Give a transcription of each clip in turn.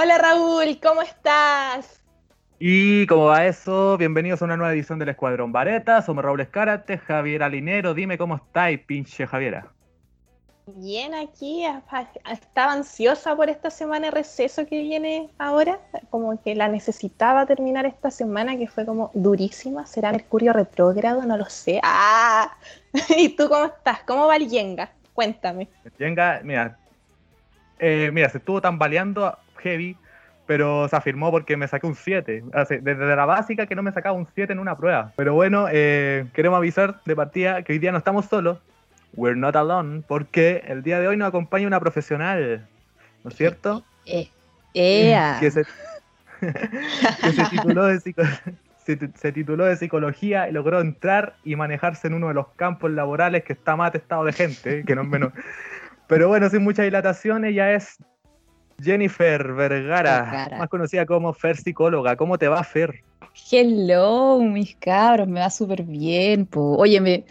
Hola Raúl, ¿cómo estás? Y como va eso, bienvenidos a una nueva edición del Escuadrón Vareta. Somos Raúl Escárate, Javier Alinero. Dime cómo estáis, pinche Javiera. Bien, aquí estaba ansiosa por esta semana de receso que viene ahora, como que la necesitaba terminar esta semana, que fue como durísima. ¿Será Mercurio retrógrado? No lo sé. ¡Ah! ¿Y tú cómo estás? ¿Cómo va el Yenga? Cuéntame. El Yenga, mira, eh, mira, se estuvo tambaleando heavy, pero se afirmó porque me saqué un 7. Desde la básica que no me sacaba un 7 en una prueba. Pero bueno, eh, queremos avisar de partida que hoy día no estamos solos We're not alone, porque el día de hoy nos acompaña una profesional, ¿no es cierto? Eh, eh, que, se, tituló de psicología y logró entrar y manejarse en uno de los campos laborales que está más atestado de gente, que no es menos. Pero bueno, sin mucha dilatación, ella es Jennifer Vergara, más conocida como Fer Psicóloga. ¿Cómo te va, Fer? Hello, mis cabros, me va súper bien. Po. Oye, me,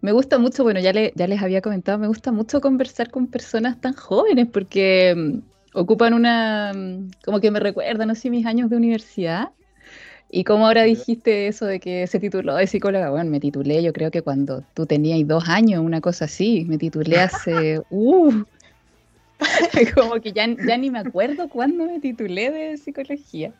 me, gusta mucho, bueno, ya, ya les había comentado, me gusta mucho conversar con personas tan jóvenes porque mm, ocupan una, mm, como que me recuerdan así mis años de universidad. Y como ahora dijiste eso de que se tituló de psicóloga, bueno, me titulé yo creo que cuando tú tenías dos años, una cosa así, me titulé hace, uh, como que ya, ya ni me acuerdo cuándo me titulé de psicología.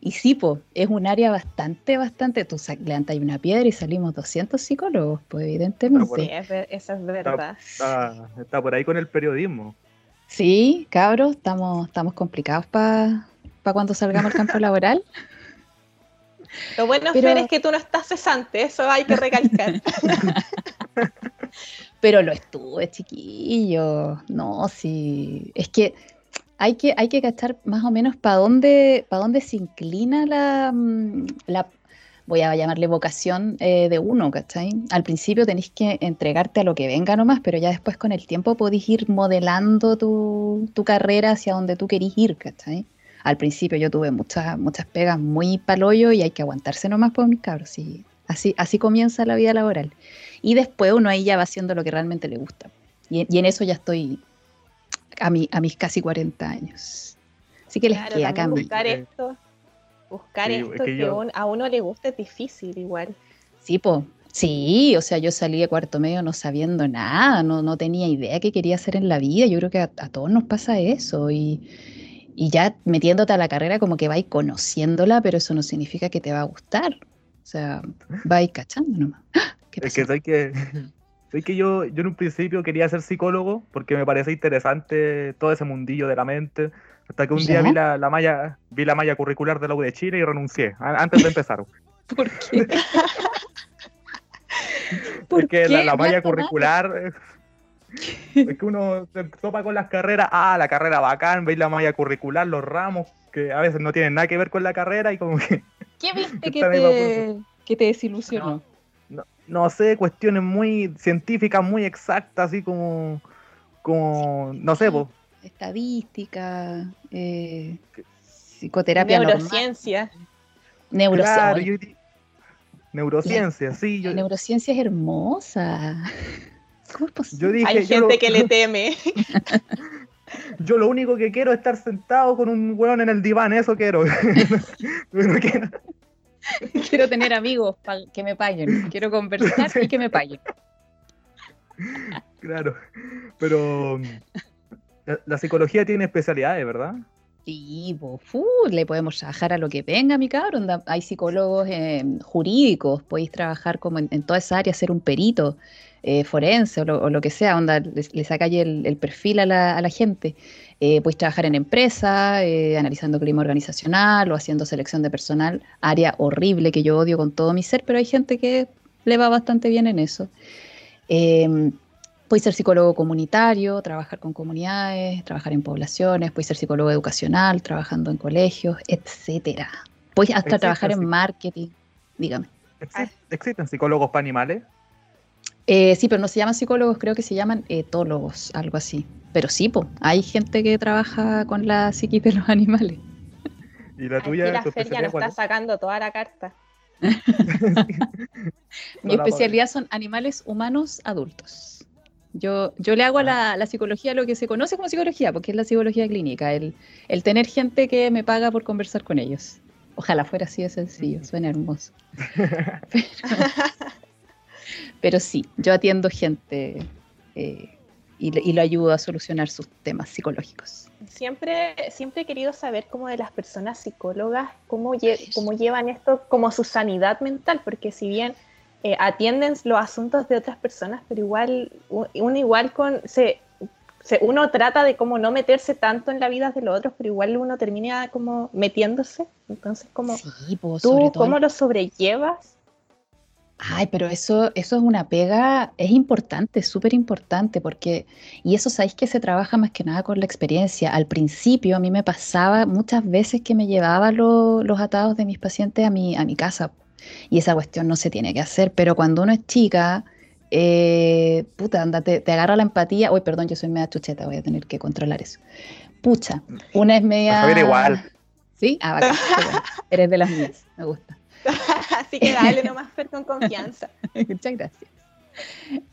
Y sí, po, es un área bastante, bastante. Tú levantas una piedra y salimos 200 psicólogos, pues evidentemente. Sí, esa es verdad. Está, por ahí con el periodismo. Sí, cabros, estamos, estamos complicados para cuando salgamos al campo laboral. Lo bueno, Fer, es que tú no estás cesante, eso hay que recalcar. Pero lo estuve, chiquillo. No, sí. Es que hay que, hay que cachar más o menos para dónde, para dónde se inclina la, mm, la voy a llamarle vocación eh, de uno, ¿cachai? Al principio tenéis que entregarte a lo que venga nomás, pero ya después con el tiempo podéis ir modelando tu, tu carrera hacia donde tú querís ir, ¿cachai? Al principio yo tuve muchas, muchas pegas muy paloyo y hay que aguantarse nomás por mis cabros. Y así, así comienza la vida laboral. Y después uno ahí ya va haciendo lo que realmente le gusta. Y, en eso ya estoy a, mi, a mis casi 40 años. Así que les queda cambio. Buscar esto, buscar esto que, a uno le gusta es difícil igual. Sí, po. Sí, o sea, yo salí de cuarto medio no sabiendo nada, no, no tenía idea qué quería hacer en la vida. Yo creo que a, todos nos pasa eso. Y, y, ya metiéndote a la carrera como que vais conociéndola, pero eso no significa que te va a gustar. O sea, vais cachando nomás. ¡Ah! Es que soy que, soy que yo, yo en un principio quería ser psicólogo porque me parece interesante todo ese mundillo de la mente. Hasta que un día vi la, la, malla, vi la malla curricular de la U de Chile y renuncié, antes de empezar. ¿Por qué? porque la, la malla curricular es que uno se topa con las carreras, ah, la carrera bacán, veis la malla curricular, los ramos que a veces no tienen nada que ver con la carrera y como que... ¿Qué viste que te, que te desilusionó? no sé, cuestiones muy científicas, muy exactas, así como, como no sé, pues. Estadística, eh, psicoterapia. Neurociencia. Neurociencia. neurociencia, sí. La neurociencia es hermosa. ¿Cómo es posible? Hay gente que le teme. yo lo único que quiero es estar sentado con un hueón en el diván, eso quiero. Quiero tener amigos que me paguen. Quiero conversar y que me paguen. Claro, pero la, psicología tiene especialidades, ¿verdad? Sí, le podemos trabajar a lo que venga, mi cabrón. Hay psicólogos eh, jurídicos, podéis trabajar como en, toda esa área, ser un perito eh, forense o lo, que sea, onda, le, saca el, perfil a la, a la gente. Eh, puedes trabajar en empresa, eh, analizando clima organizacional o haciendo selección de personal, área horrible que yo odio con todo mi ser, pero hay gente que le va bastante bien en eso. Eh, puedes ser psicólogo comunitario, trabajar con comunidades, trabajar en poblaciones, puedes ser psicólogo educacional, trabajando en colegios, etcétera. Puedes hasta trabajar en marketing, dígame. ¿Existen psicólogos para animales? Eh, sí, pero no se llaman psicólogos, creo que se llaman etólogos, algo así. Pero sí, po, hay gente que trabaja con la psiquis de los animales. ¿Y la tuya? la feria nos está sacando toda la carta. Mi especialidad son animales humanos adultos. Yo, yo le hago a la, la, psicología lo que se conoce como psicología, porque es la psicología clínica, el, el tener gente que me paga por conversar con ellos. Ojalá fuera así de sencillo, suena hermoso. Pero, sí, yo atiendo gente eh, y, lo ayudo a solucionar sus temas psicológicos. Siempre, siempre he querido saber cómo de las personas psicólogas, cómo, cómo llevan esto como su sanidad mental, porque si bien eh, atienden los asuntos de otras personas, pero igual, uno igual con, se, uno trata de como no meterse tanto en la vida de los otros, pero igual uno termina como metiéndose. Entonces, como pues, tú, ¿cómo lo sobrellevas? Ay, pero eso, eso es una pega, es importante, súper importante, porque, y eso sabéis que se trabaja más que nada con la experiencia. Al principio a mí me pasaba muchas veces que me llevaba los atados de mis pacientes a mi, a mi casa, y esa cuestión no se tiene que hacer, pero cuando uno es chica, eh, puta, anda, te, agarra la empatía. Uy, perdón, yo soy media chucheta, voy a tener que controlar eso. Pucha, una es media. igual. ¿Sí? Ah, bacán. Eres de las mías, me gusta. Así que dale nomás, con confianza. Muchas gracias.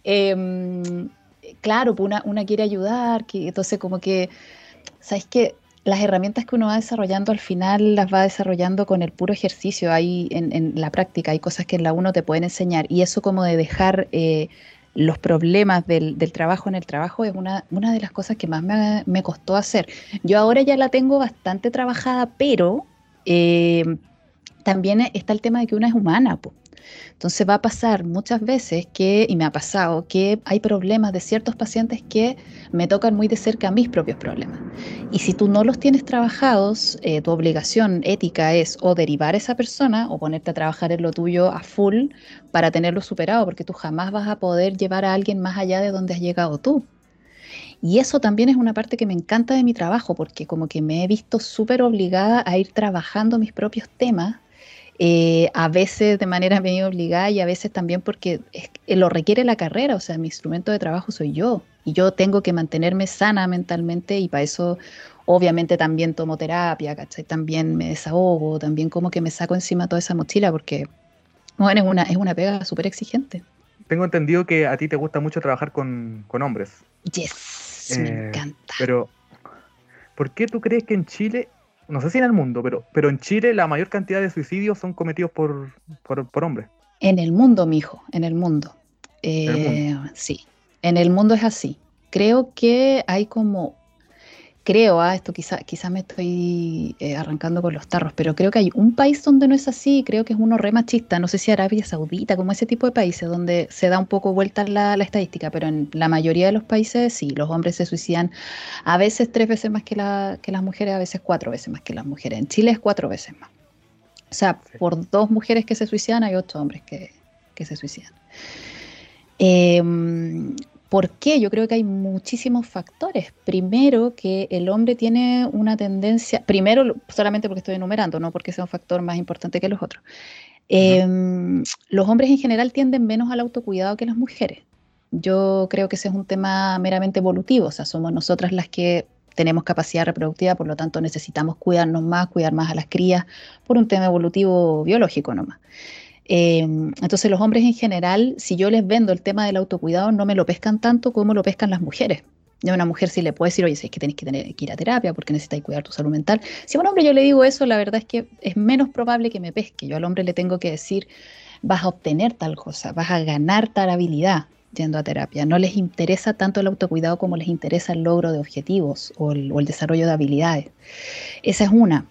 Em, claro, pues una, una, quiere ayudar, que, entonces como que, ¿sabes qué? Las herramientas que uno va desarrollando al final las va desarrollando con el puro ejercicio, ahí en, en la práctica, hay cosas que en la uno te pueden enseñar y eso como de dejar eh, los problemas del, del, trabajo en el trabajo es una, una de las cosas que más me, me, costó hacer. Yo ahora ya la tengo bastante trabajada, pero eh, también está el tema de que una es humana. Entonces va a pasar muchas veces que, y me ha pasado, que hay problemas de ciertos pacientes que me tocan muy de cerca mis propios problemas. Y si tú no los tienes trabajados, eh, tu obligación ética es o derivar a esa persona o ponerte a trabajar en lo tuyo a full para tenerlo superado, porque tú jamás vas a poder llevar a alguien más allá de donde has llegado tú. Y eso también es una parte que me encanta de mi trabajo, porque como que me he visto súper obligada a ir trabajando mis propios temas eh, a veces de manera medio obligada y a veces también porque eh, lo requiere la carrera, o sea, mi instrumento de trabajo soy yo y yo tengo que mantenerme sana mentalmente y para eso obviamente también tomo terapia, ¿cachai? También me desahogo, también como que me saco encima toda esa mochila porque, bueno, es una, es una pega súper exigente. Tengo entendido que a ti te gusta mucho trabajar con, con hombres. Yes, me eh, encanta. Pero, ¿por qué tú crees que en Chile no sé si en el mundo, pero, pero en Chile la mayor cantidad de suicidios son cometidos por, por, hombres. En el mundo, mijo, en el mundo. ¿En el mundo? Eh, sí, en el mundo es así. Creo que hay como creo, ah, esto quizá, quizá me estoy eh, arrancando con los tarros, pero creo que hay un país donde no es así, creo que es uno re machista, no sé si Arabia Saudita, como ese tipo de países donde se da un poco vuelta la, la estadística, pero en la mayoría de los países sí, los hombres se suicidan a veces tres veces más que, la, que las mujeres, a veces cuatro veces más que las mujeres. En Chile es cuatro veces más. O sea, por dos mujeres que se suicidan hay ocho hombres que, que se suicidan. Eh, ¿Por qué? Yo creo que hay muchísimos factores. Primero, que el hombre tiene una tendencia, primero solamente porque estoy enumerando, no porque sea un factor más importante que los otros. Em, los hombres en general tienden menos al autocuidado que las mujeres. Yo creo que ese es un tema meramente evolutivo, o sea, somos nosotras las que tenemos capacidad reproductiva, por lo tanto necesitamos cuidarnos más, cuidar más a las crías, por un tema evolutivo biológico nomás. Em, entonces los hombres en general, si yo les vendo el tema del autocuidado, no me lo pescan tanto como lo pescan las mujeres. Yo a una mujer sí le puedo decir, oye, si es que tenés que, tener, que ir a terapia porque necesitas cuidar tu salud mental. Si a un hombre yo le digo eso, la verdad es que es menos probable que me pesque. Yo al hombre le tengo que decir, vas a obtener tal cosa, vas a ganar tal habilidad yendo a terapia. No les interesa tanto el autocuidado como les interesa el logro de objetivos o el, o el desarrollo de habilidades. Esa es una.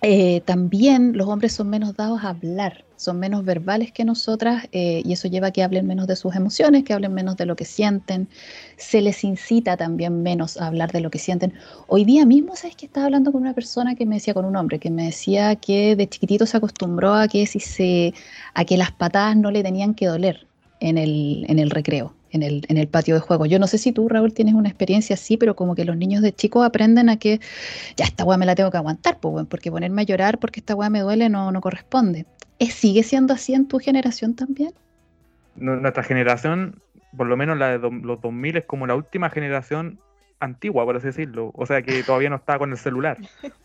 Eh, también los hombres son menos dados a hablar, son menos verbales que nosotras eh, y eso lleva a que hablen menos de sus emociones, que hablen menos de lo que sienten. Se les incita también menos a hablar de lo que sienten. Hoy día mismo, ¿sabes que estaba hablando con una persona que me decía, con un hombre, que me decía que de chiquitito se acostumbró a que, si se, a que las patadas no le tenían que doler en el, en el recreo? En el, en el patio de juego. Yo no sé si tú, Raúl, tienes una experiencia así, pero como que los niños de chicos aprenden a que ya esta weá me la tengo que aguantar, pues, porque ponerme a llorar porque esta weá me duele no, no corresponde. ¿Es, ¿Sigue siendo así en tu generación también? nuestra generación, por lo menos la de los 2000, es como la última generación antigua, por así decirlo. O sea, que todavía no está con el celular.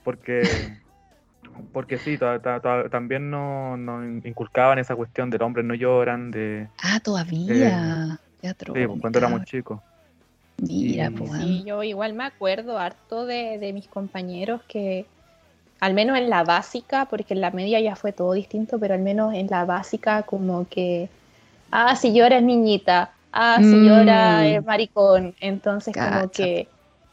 Porque, porque sí, también nos no inculcaban esa cuestión del hombre no lloran, de... Ah, todavía. Sí, pues, cuando éramos chicos. Mira, Y- pues. Sí, yo igual me acuerdo harto de, de mis compañeros que, al menos en la básica, porque en la media ya fue todo distinto, pero al menos en la básica como que, ah, si llora es niñita, ah, si Mm. llora es maricón. Entonces como que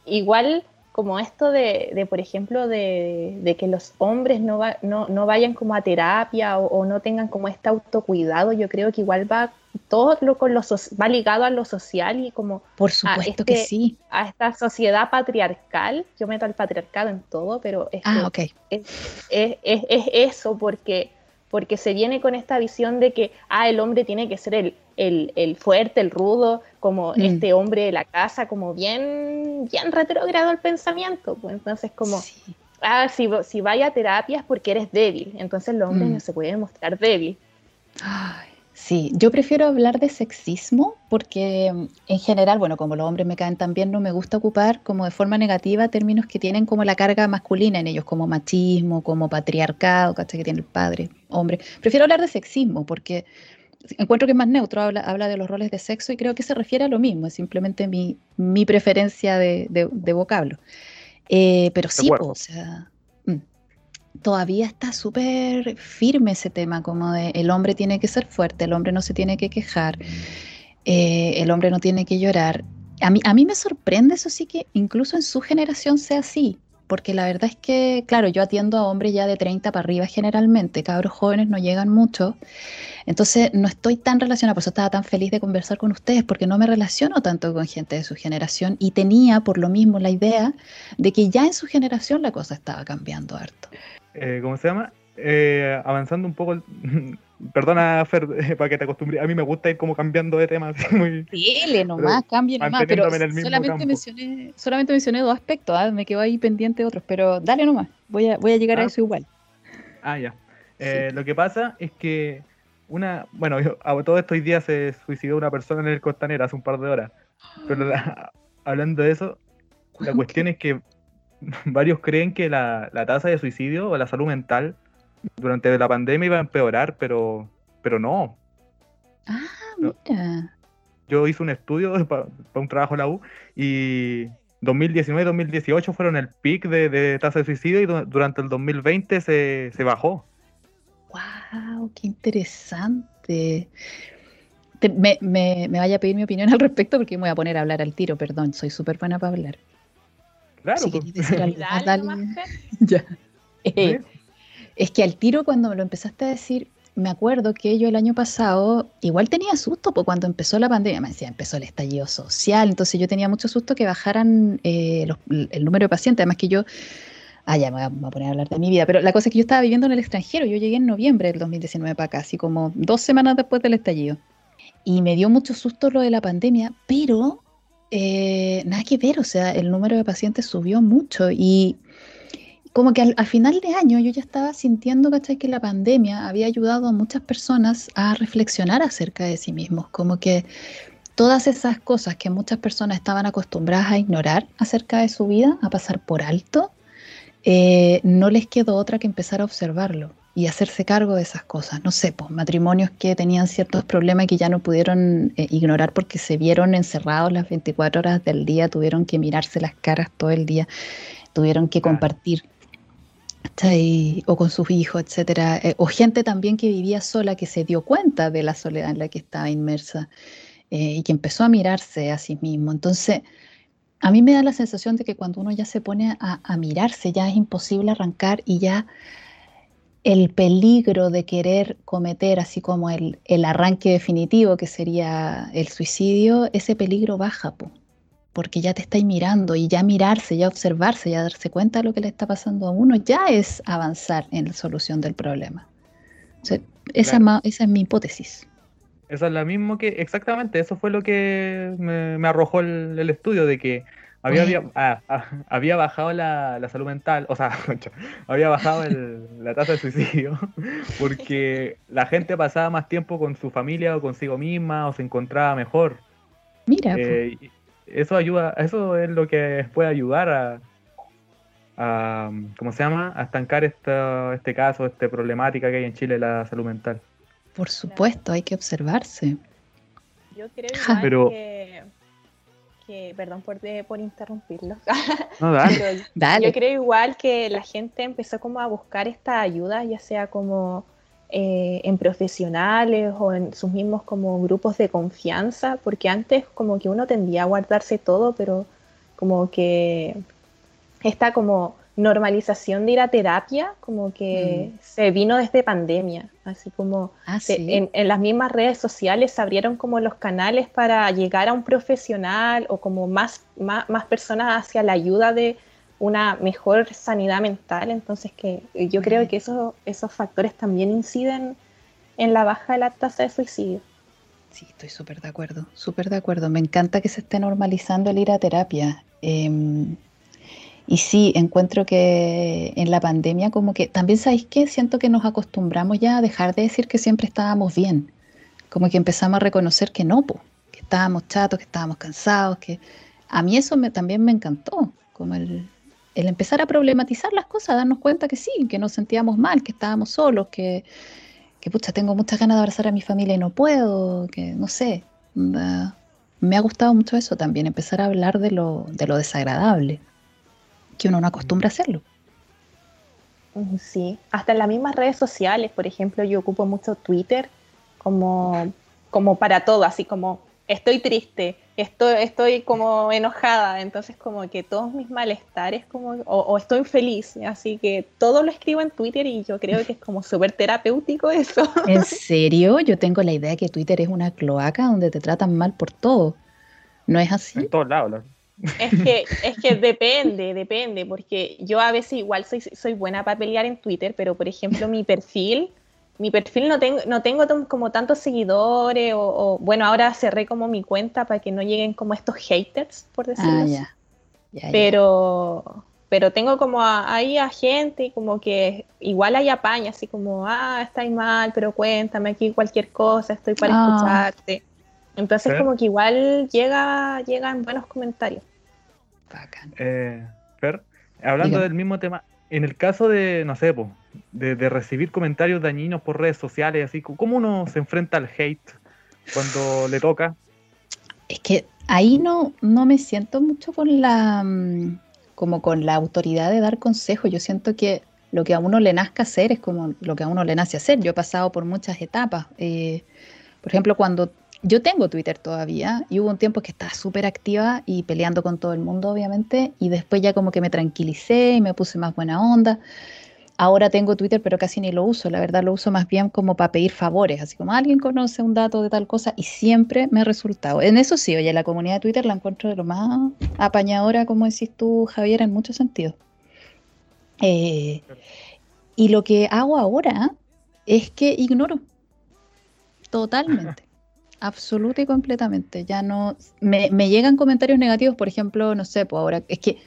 igual como esto de, de, por ejemplo, de, de que los hombres no, va- no, no vayan como a terapia o, o no tengan como este autocuidado, yo creo que igual va todo lo con lo so- va ligado a lo social y como Por supuesto este- que sí. a esta sociedad patriarcal, yo meto al patriarcado en todo, pero es, Ah, que ok. es, es- es- es eso, porque, porque se viene con esta visión de que ah, el hombre tiene que ser el, el, el fuerte, el rudo, como Mm. este hombre de la casa, como bien, bien retrógrado el pensamiento. Pues entonces, como, Sí. ah, si, si vaya a terapia es porque eres débil, entonces los hombres Mm. no se pueden mostrar débil. Ay, sí, yo prefiero hablar de sexismo porque mm, en general, bueno, como los hombres me caen tan bien, no me gusta ocupar como de forma negativa términos que tienen como la carga masculina en ellos, como machismo, como patriarcado, ¿cachai? Que tiene el padre, hombre. Prefiero hablar de sexismo porque encuentro que es más neutro, habla, habla de los roles de sexo y creo que se refiere a lo mismo, es simplemente mi, mi preferencia de, de- de vocablo. Eh, pero sí, o sea, todavía está súper firme ese tema, como de el hombre tiene que ser fuerte, el hombre no se tiene que quejar, eh, el hombre no tiene que llorar. A mí, a mí me sorprende eso sí que incluso en su generación sea así, porque la verdad es que, claro, yo atiendo a hombres ya de 30 para arriba generalmente, cabros jóvenes no llegan mucho, entonces no estoy tan relacionada, por eso estaba tan feliz de conversar con ustedes, porque no me relaciono tanto con gente de su generación y tenía por lo mismo la idea de que ya en su generación la cosa estaba cambiando harto. Eh, ¿Cómo se llama? Eh, avanzando un poco. Perdona, Fer, eh, para que te acostumbre. A mí me gusta ir como cambiando de tema. así, muy... Dile nomás, cambie nomás, pero solamente mencioné, solamente mencioné dos aspectos, ¿ah? me quedo ahí pendiente de otros, pero dale nomás, voy a, voy a llegar a Ah. eso igual. Ah, ya. Eh, Lo que pasa es que una. Bueno, yo- a todo estos días se suicidó una persona en el Costanera hace un par de horas. Pero la- hablando de eso, la cuestión es que varios creen que la, la tasa de suicidio o la salud mental durante la pandemia iba a empeorar, pero, pero no. Ah, mira. Yo hice un estudio para un trabajo en la U y 2019 y 2018 fueron el pic de, de tasa de suicidio y du- durante el 2020 se, se bajó. Wow, qué interesante. Te- me, me, me vaya a pedir mi opinión al respecto porque me voy a poner a hablar al tiro, perdón, soy súper buena para hablar. Claro, Si pues. decir algo Dale. Ya. Eh. Es que al tiro cuando me lo empezaste a decir, me acuerdo que yo el año pasado igual tenía susto porque cuando empezó la pandemia, me decía, empezó el estallido social, entonces yo tenía mucho susto que bajaran eh, los- el número de pacientes, además que yo, ah, ya me voy, a, me voy a poner a hablar de mi vida, pero la cosa es que yo estaba viviendo en el extranjero, yo llegué en noviembre del 2019 para acá, así como dos semanas después del estallido, y me dio mucho susto lo de la pandemia, pero eh, nada que ver, o sea, el número de pacientes subió mucho y como que al, al final de año yo ya estaba sintiendo, ¿cachai? Que la pandemia había ayudado a muchas personas a reflexionar acerca de sí mismos, como que todas esas cosas que muchas personas estaban acostumbradas a ignorar acerca de su vida, a pasar por alto, eh, no les quedó otra que empezar a observarlo y hacerse cargo de esas cosas. No sé, pues matrimonios que tenían ciertos problemas y que ya no pudieron eh, ignorar porque se vieron encerrados las 24 horas del día, tuvieron que mirarse las caras todo el día, tuvieron que Claro. compartir o con sus hijos, etcétera, eh, o gente también que vivía sola que se dio cuenta de la soledad en la que estaba inmersa eh, y que empezó a mirarse a sí mismo. Entonces, a mí me da la sensación de que cuando uno ya se pone a, a mirarse, ya es imposible arrancar y ya el peligro de querer cometer, así como el, el arranque definitivo que sería el suicidio, ese peligro baja, po, porque ya te estáis mirando y ya mirarse, ya observarse, ya darse cuenta de lo que le está pasando a uno, ya es avanzar en la solución del problema. O sea, esa, Claro. ma- esa es mi hipótesis. Eso es lo mismo que, exactamente, eso fue lo que me, me arrojó el, el estudio, de que había, había, ah, ah, había bajado la, la salud mental, o sea, había bajado el- la tasa de suicidio, porque la gente pasaba más tiempo con su familia o consigo misma, o se encontraba mejor. Mira. Eh, y eso ayuda, eso es lo que puede ayudar a, a ¿cómo se llama? A estancar esta, este caso, esta problemática que hay en Chile, la salud mental. por supuesto, hay que observarse. Yo creo Ja. igual Pero- que, perdón por, por interrumpirlo, no, dale. dale. yo creo igual que la gente empezó como a buscar esta ayuda, ya sea como eh, en profesionales o en sus mismos como grupos de confianza, porque antes como que uno tendía a guardarse todo, pero como que esta como normalización de ir a terapia como que mm. se vino desde pandemia, así como ah, en, las mismas redes sociales se abrieron como los canales para llegar a un profesional o como más, más, más personas hacia la ayuda de una mejor sanidad mental, entonces que yo creo que esos, esos factores también inciden en la baja de la tasa de suicidio. Sí, estoy súper de acuerdo, súper de acuerdo. Me encanta que se esté normalizando el ir a terapia. Em, y sí, encuentro que en la pandemia como que también sabéis que siento que nos acostumbramos ya a dejar de decir que siempre estábamos bien. Como que empezamos a reconocer que no, que estábamos chatos, que estábamos cansados, que a mí eso me, también me encantó, como el, el empezar a problematizar las cosas, darnos cuenta que sí, que nos sentíamos mal, que estábamos solos, que, que pucha, tengo muchas ganas de abrazar a mi familia y no puedo, que no sé. me ha gustado mucho eso también, empezar a hablar de lo, de lo desagradable, que uno no acostumbra a hacerlo. Sí, hasta en las mismas redes sociales, por ejemplo, yo ocupo mucho Twitter como, como para todo, así como estoy triste, estoy, estoy como enojada, entonces como que todos mis malestares como, o, estoy feliz, así que todo lo escribo en Twitter y yo creo que es como súper terapéutico eso. ¿En serio? Yo tengo la idea que Twitter es una cloaca donde te tratan mal por todo. ¿No es así? En todos lados. Es que, es que depende, depende, porque yo a veces igual soy, soy buena para pelear en Twitter, pero por ejemplo mi perfil mi perfil no tengo, no tengo como tantos seguidores o, bueno, ahora cerré como mi cuenta para que no lleguen como estos haters, por decirlo ah, así. pero, pero tengo como ahí a gente y como que igual hay apaña, así como, ah, estáis mal, pero cuéntame aquí cualquier cosa, estoy para ah. escucharte. Entonces como que igual llega, llegan buenos comentarios. Eh, Fer, hablando del mismo tema, en el caso de, no sé, de, recibir comentarios dañinos por redes sociales, así, ¿cómo uno se enfrenta al hate cuando le toca? Es que ahí no, no me siento mucho con la mm, como con la autoridad de dar consejos. Yo siento que lo que a uno le nazca hacer es como lo que a uno le nace hacer. Yo he pasado por muchas etapas. Eh, por ejemplo, cuando yo tengo Twitter todavía y hubo un tiempo que estaba súper activa y peleando con todo el mundo, obviamente, y después ya como que me tranquilicé y me puse más buena onda. Ahora tengo Twitter, pero casi ni lo uso. La verdad lo uso más bien como para pedir favores, así como alguien conoce un dato de tal cosa y siempre me ha resultado. En eso sí, oye, la comunidad de Twitter la encuentro de lo más apañadora, como decís tú, Javier, en muchos sentidos. Eh, y lo que hago ahora es que ignoro totalmente. Absoluta y completamente. Ya no. Me, llegan comentarios negativos, por ejemplo, no sé, pues ahora. Es que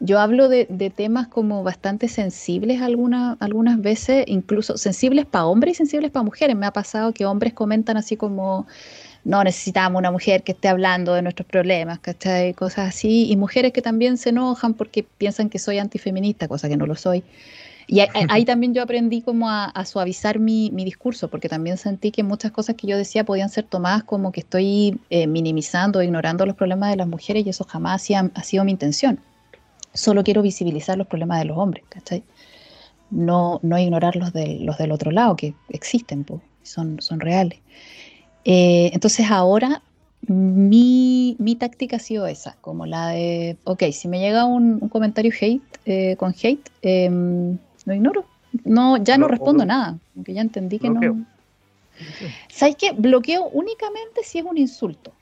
yo hablo de, temas como bastante sensibles alguna, algunas veces, incluso sensibles para hombres y sensibles para mujeres. Me ha pasado que hombres comentan así como. No, necesitamos una mujer que esté hablando de nuestros problemas, ¿cachai? Cosas así. Y mujeres que también se enojan porque piensan que soy antifeminista, cosa que no lo soy. Y ahí, también yo aprendí como a, suavizar mi, discurso, porque también sentí que muchas cosas que yo decía podían ser tomadas como que estoy eh, minimizando, ignorando los problemas de las mujeres y eso jamás ha, sido mi intención. Solo quiero visibilizar los problemas de los hombres, ¿cachai? No, no ignorar los, los del otro lado, que existen, pues, son, son reales. Eh, entonces ahora mi, táctica ha sido esa, como la de, ok, si me llega un, comentario hate, eh, con hate, em, lo ignoro. No, ya no, respondo nada, aunque ya entendí que no. ¿Sabes qué? Bloqueo únicamente si es un insulto.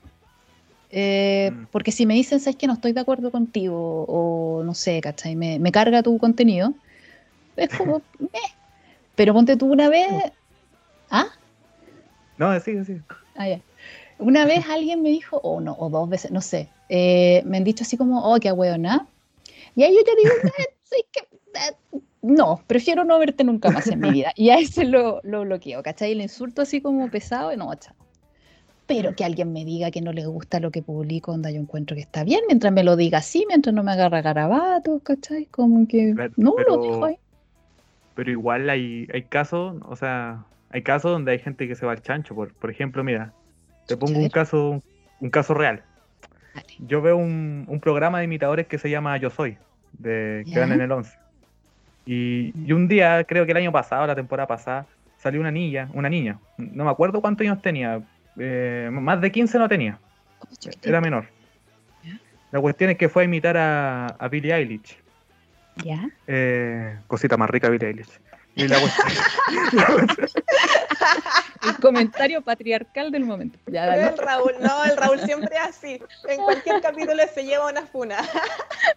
Eh, mm. Porque si me dicen, ¿sabes que no estoy de acuerdo contigo? O no sé, ¿cachai? Me, me carga tu contenido. Es como, eh. Pero ponte tú una vez. ¿Ah? No, sí, sí. Ah, ya. Una vez alguien me dijo, o no, o dos veces, no sé, eh, me han dicho así como, oh, qué nada Y ahí yo te digo, sí, que, no, prefiero no verte nunca más en mi vida. Y a ese lo, lo bloqueo, ¿cachai? El insulto así como pesado, no, chao. Pero que alguien me diga que no le gusta lo que publico, donde yo encuentro que está bien, mientras me lo diga así, mientras no me agarra garabatos, ¿cachai? Como que no lo dejo ahí. Pero igual hay, hay casos, o sea, hay casos donde hay gente que se va al chancho. Por, por ejemplo, mira, te pongo un caso, un caso real. yo veo un, un programa de imitadores que se llama Yo Soy, de, que dan en el 11. Y, y un día, creo que el año pasado, la temporada pasada, salió una niña, una niña, no me acuerdo cuántos años tenía, eh, más de 15 no tenía, era menor. La cuestión es que fue a imitar a, a Billie Eilish. ¿Ya? Eh, cosita más rica Billie Eilish. Y la El comentario patriarcal del momento. Ya, dale. El Raúl, no, el Raúl siempre es así. En cualquier capítulo se lleva una funa.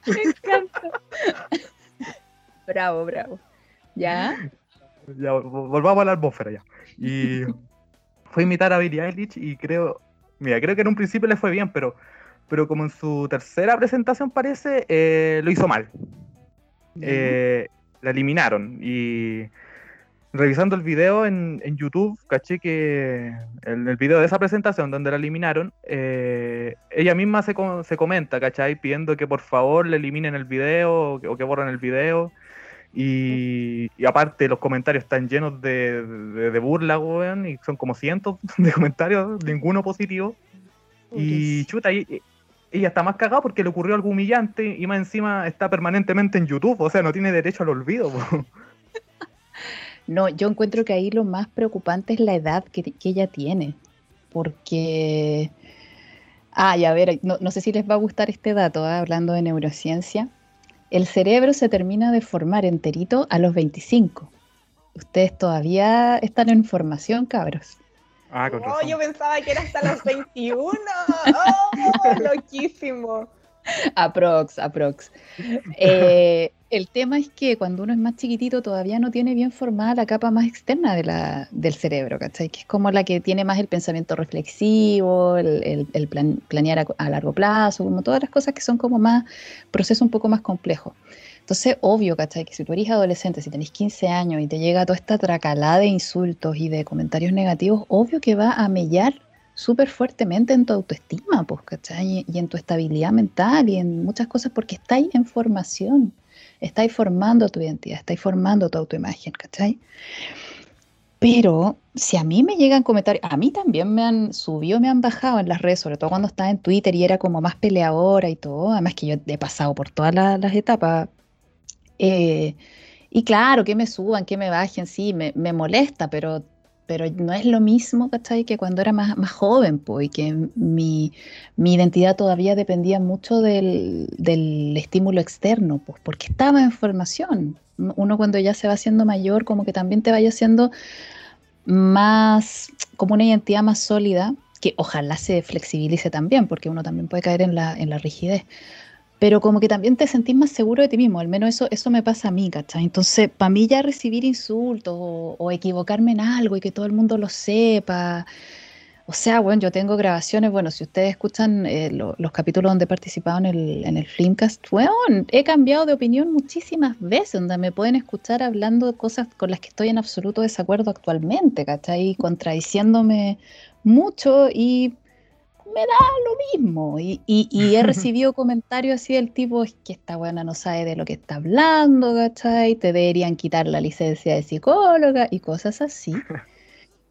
Me encanta. Bravo, bravo. ¿Ya? ya, vol- volvamos a la atmósfera ya. Y fue a imitar a Billie Eilish y creo, mira, creo que en un principio le fue bien, pero, pero como en su tercera presentación parece, eh, lo hizo mal. Eh, la eliminaron y revisando el video en, en YouTube, caché que en el video de esa presentación donde la eliminaron, eh, ella misma se, co- se comenta, ¿cachai? Pidiendo que por favor le eliminen el video o que, o que borren el video. Y, y aparte los comentarios están llenos de, de, de burla, weón, y son como cientos de comentarios, ninguno positivo. Y chuta, y- y- ella está más cagada porque le ocurrió algo humillante y más encima está permanentemente en YouTube, o sea, no tiene derecho al olvido. po. No, yo encuentro que ahí lo más preocupante es la edad que, que ella tiene. Porque. Ay, a ver, no, no sé si les va a gustar este dato, ¿ah? hablando de neurociencia. El cerebro se termina de formar enterito a los 25. Ustedes todavía están en formación, cabros. Ah, con Oh, razón. yo pensaba que era hasta los 21. ¡Oh, loquísimo! Aprox, aprox. Eh, el tema es que cuando uno es más chiquitito todavía no tiene bien formada la capa más externa del cerebro, ¿cachai? Que es como la que tiene más el pensamiento reflexivo, el, el- el plan- planear a, largo plazo, como todas las cosas que son como más, proceso un poco más complejo. Entonces, obvio, ¿cachai? Que si tú eres adolescente, si tenés 15 años y te llega toda esta tracalada de insultos y de comentarios negativos, obvio que va a mellar súper fuertemente en tu autoestima, pues, ¿cachai? Y en tu estabilidad mental y en muchas cosas porque estáis en formación, estáis formando tu identidad, estáis formando tu autoimagen, ¿cachai? Pero si a mí me llegan comentarios, a mí también me han subido, me han bajado en las redes, sobre todo cuando estaba en Twitter y era como más peleadora y todo, además que yo he pasado por todas la- las etapas. Eh, y claro, que me suban, que me bajen, sí, me, me molesta, pero, pero no es lo mismo, ¿cachai? Que cuando era más, más joven, pues, y que mi, mi identidad todavía dependía mucho del, del estímulo externo, pues, porque estaba en formación. Uno cuando ya se va haciendo mayor, como que también te vaya haciendo más, como una identidad más sólida, que ojalá se flexibilice también, porque uno también puede caer en la, en la rigidez. Pero como que también te sentís más seguro de ti mismo, al menos eso, eso me pasa a mí, ¿cachai? Entonces, para mí ya recibir insultos o, equivocarme en algo y que todo el mundo lo sepa, o sea, bueno, yo tengo grabaciones, bueno, si ustedes escuchan eh, lo- los capítulos donde he participado en el, en el Filmcast, bueno, he cambiado de opinión muchísimas veces, donde me pueden escuchar hablando de cosas con las que estoy en absoluto desacuerdo actualmente, ¿cachai? Contradiciéndome mucho y me da lo mismo. Y, y- y he recibido comentarios así del tipo, es que esta buena no sabe de lo que está hablando, ¿cachai? Te deberían quitar la licencia de psicóloga y cosas así.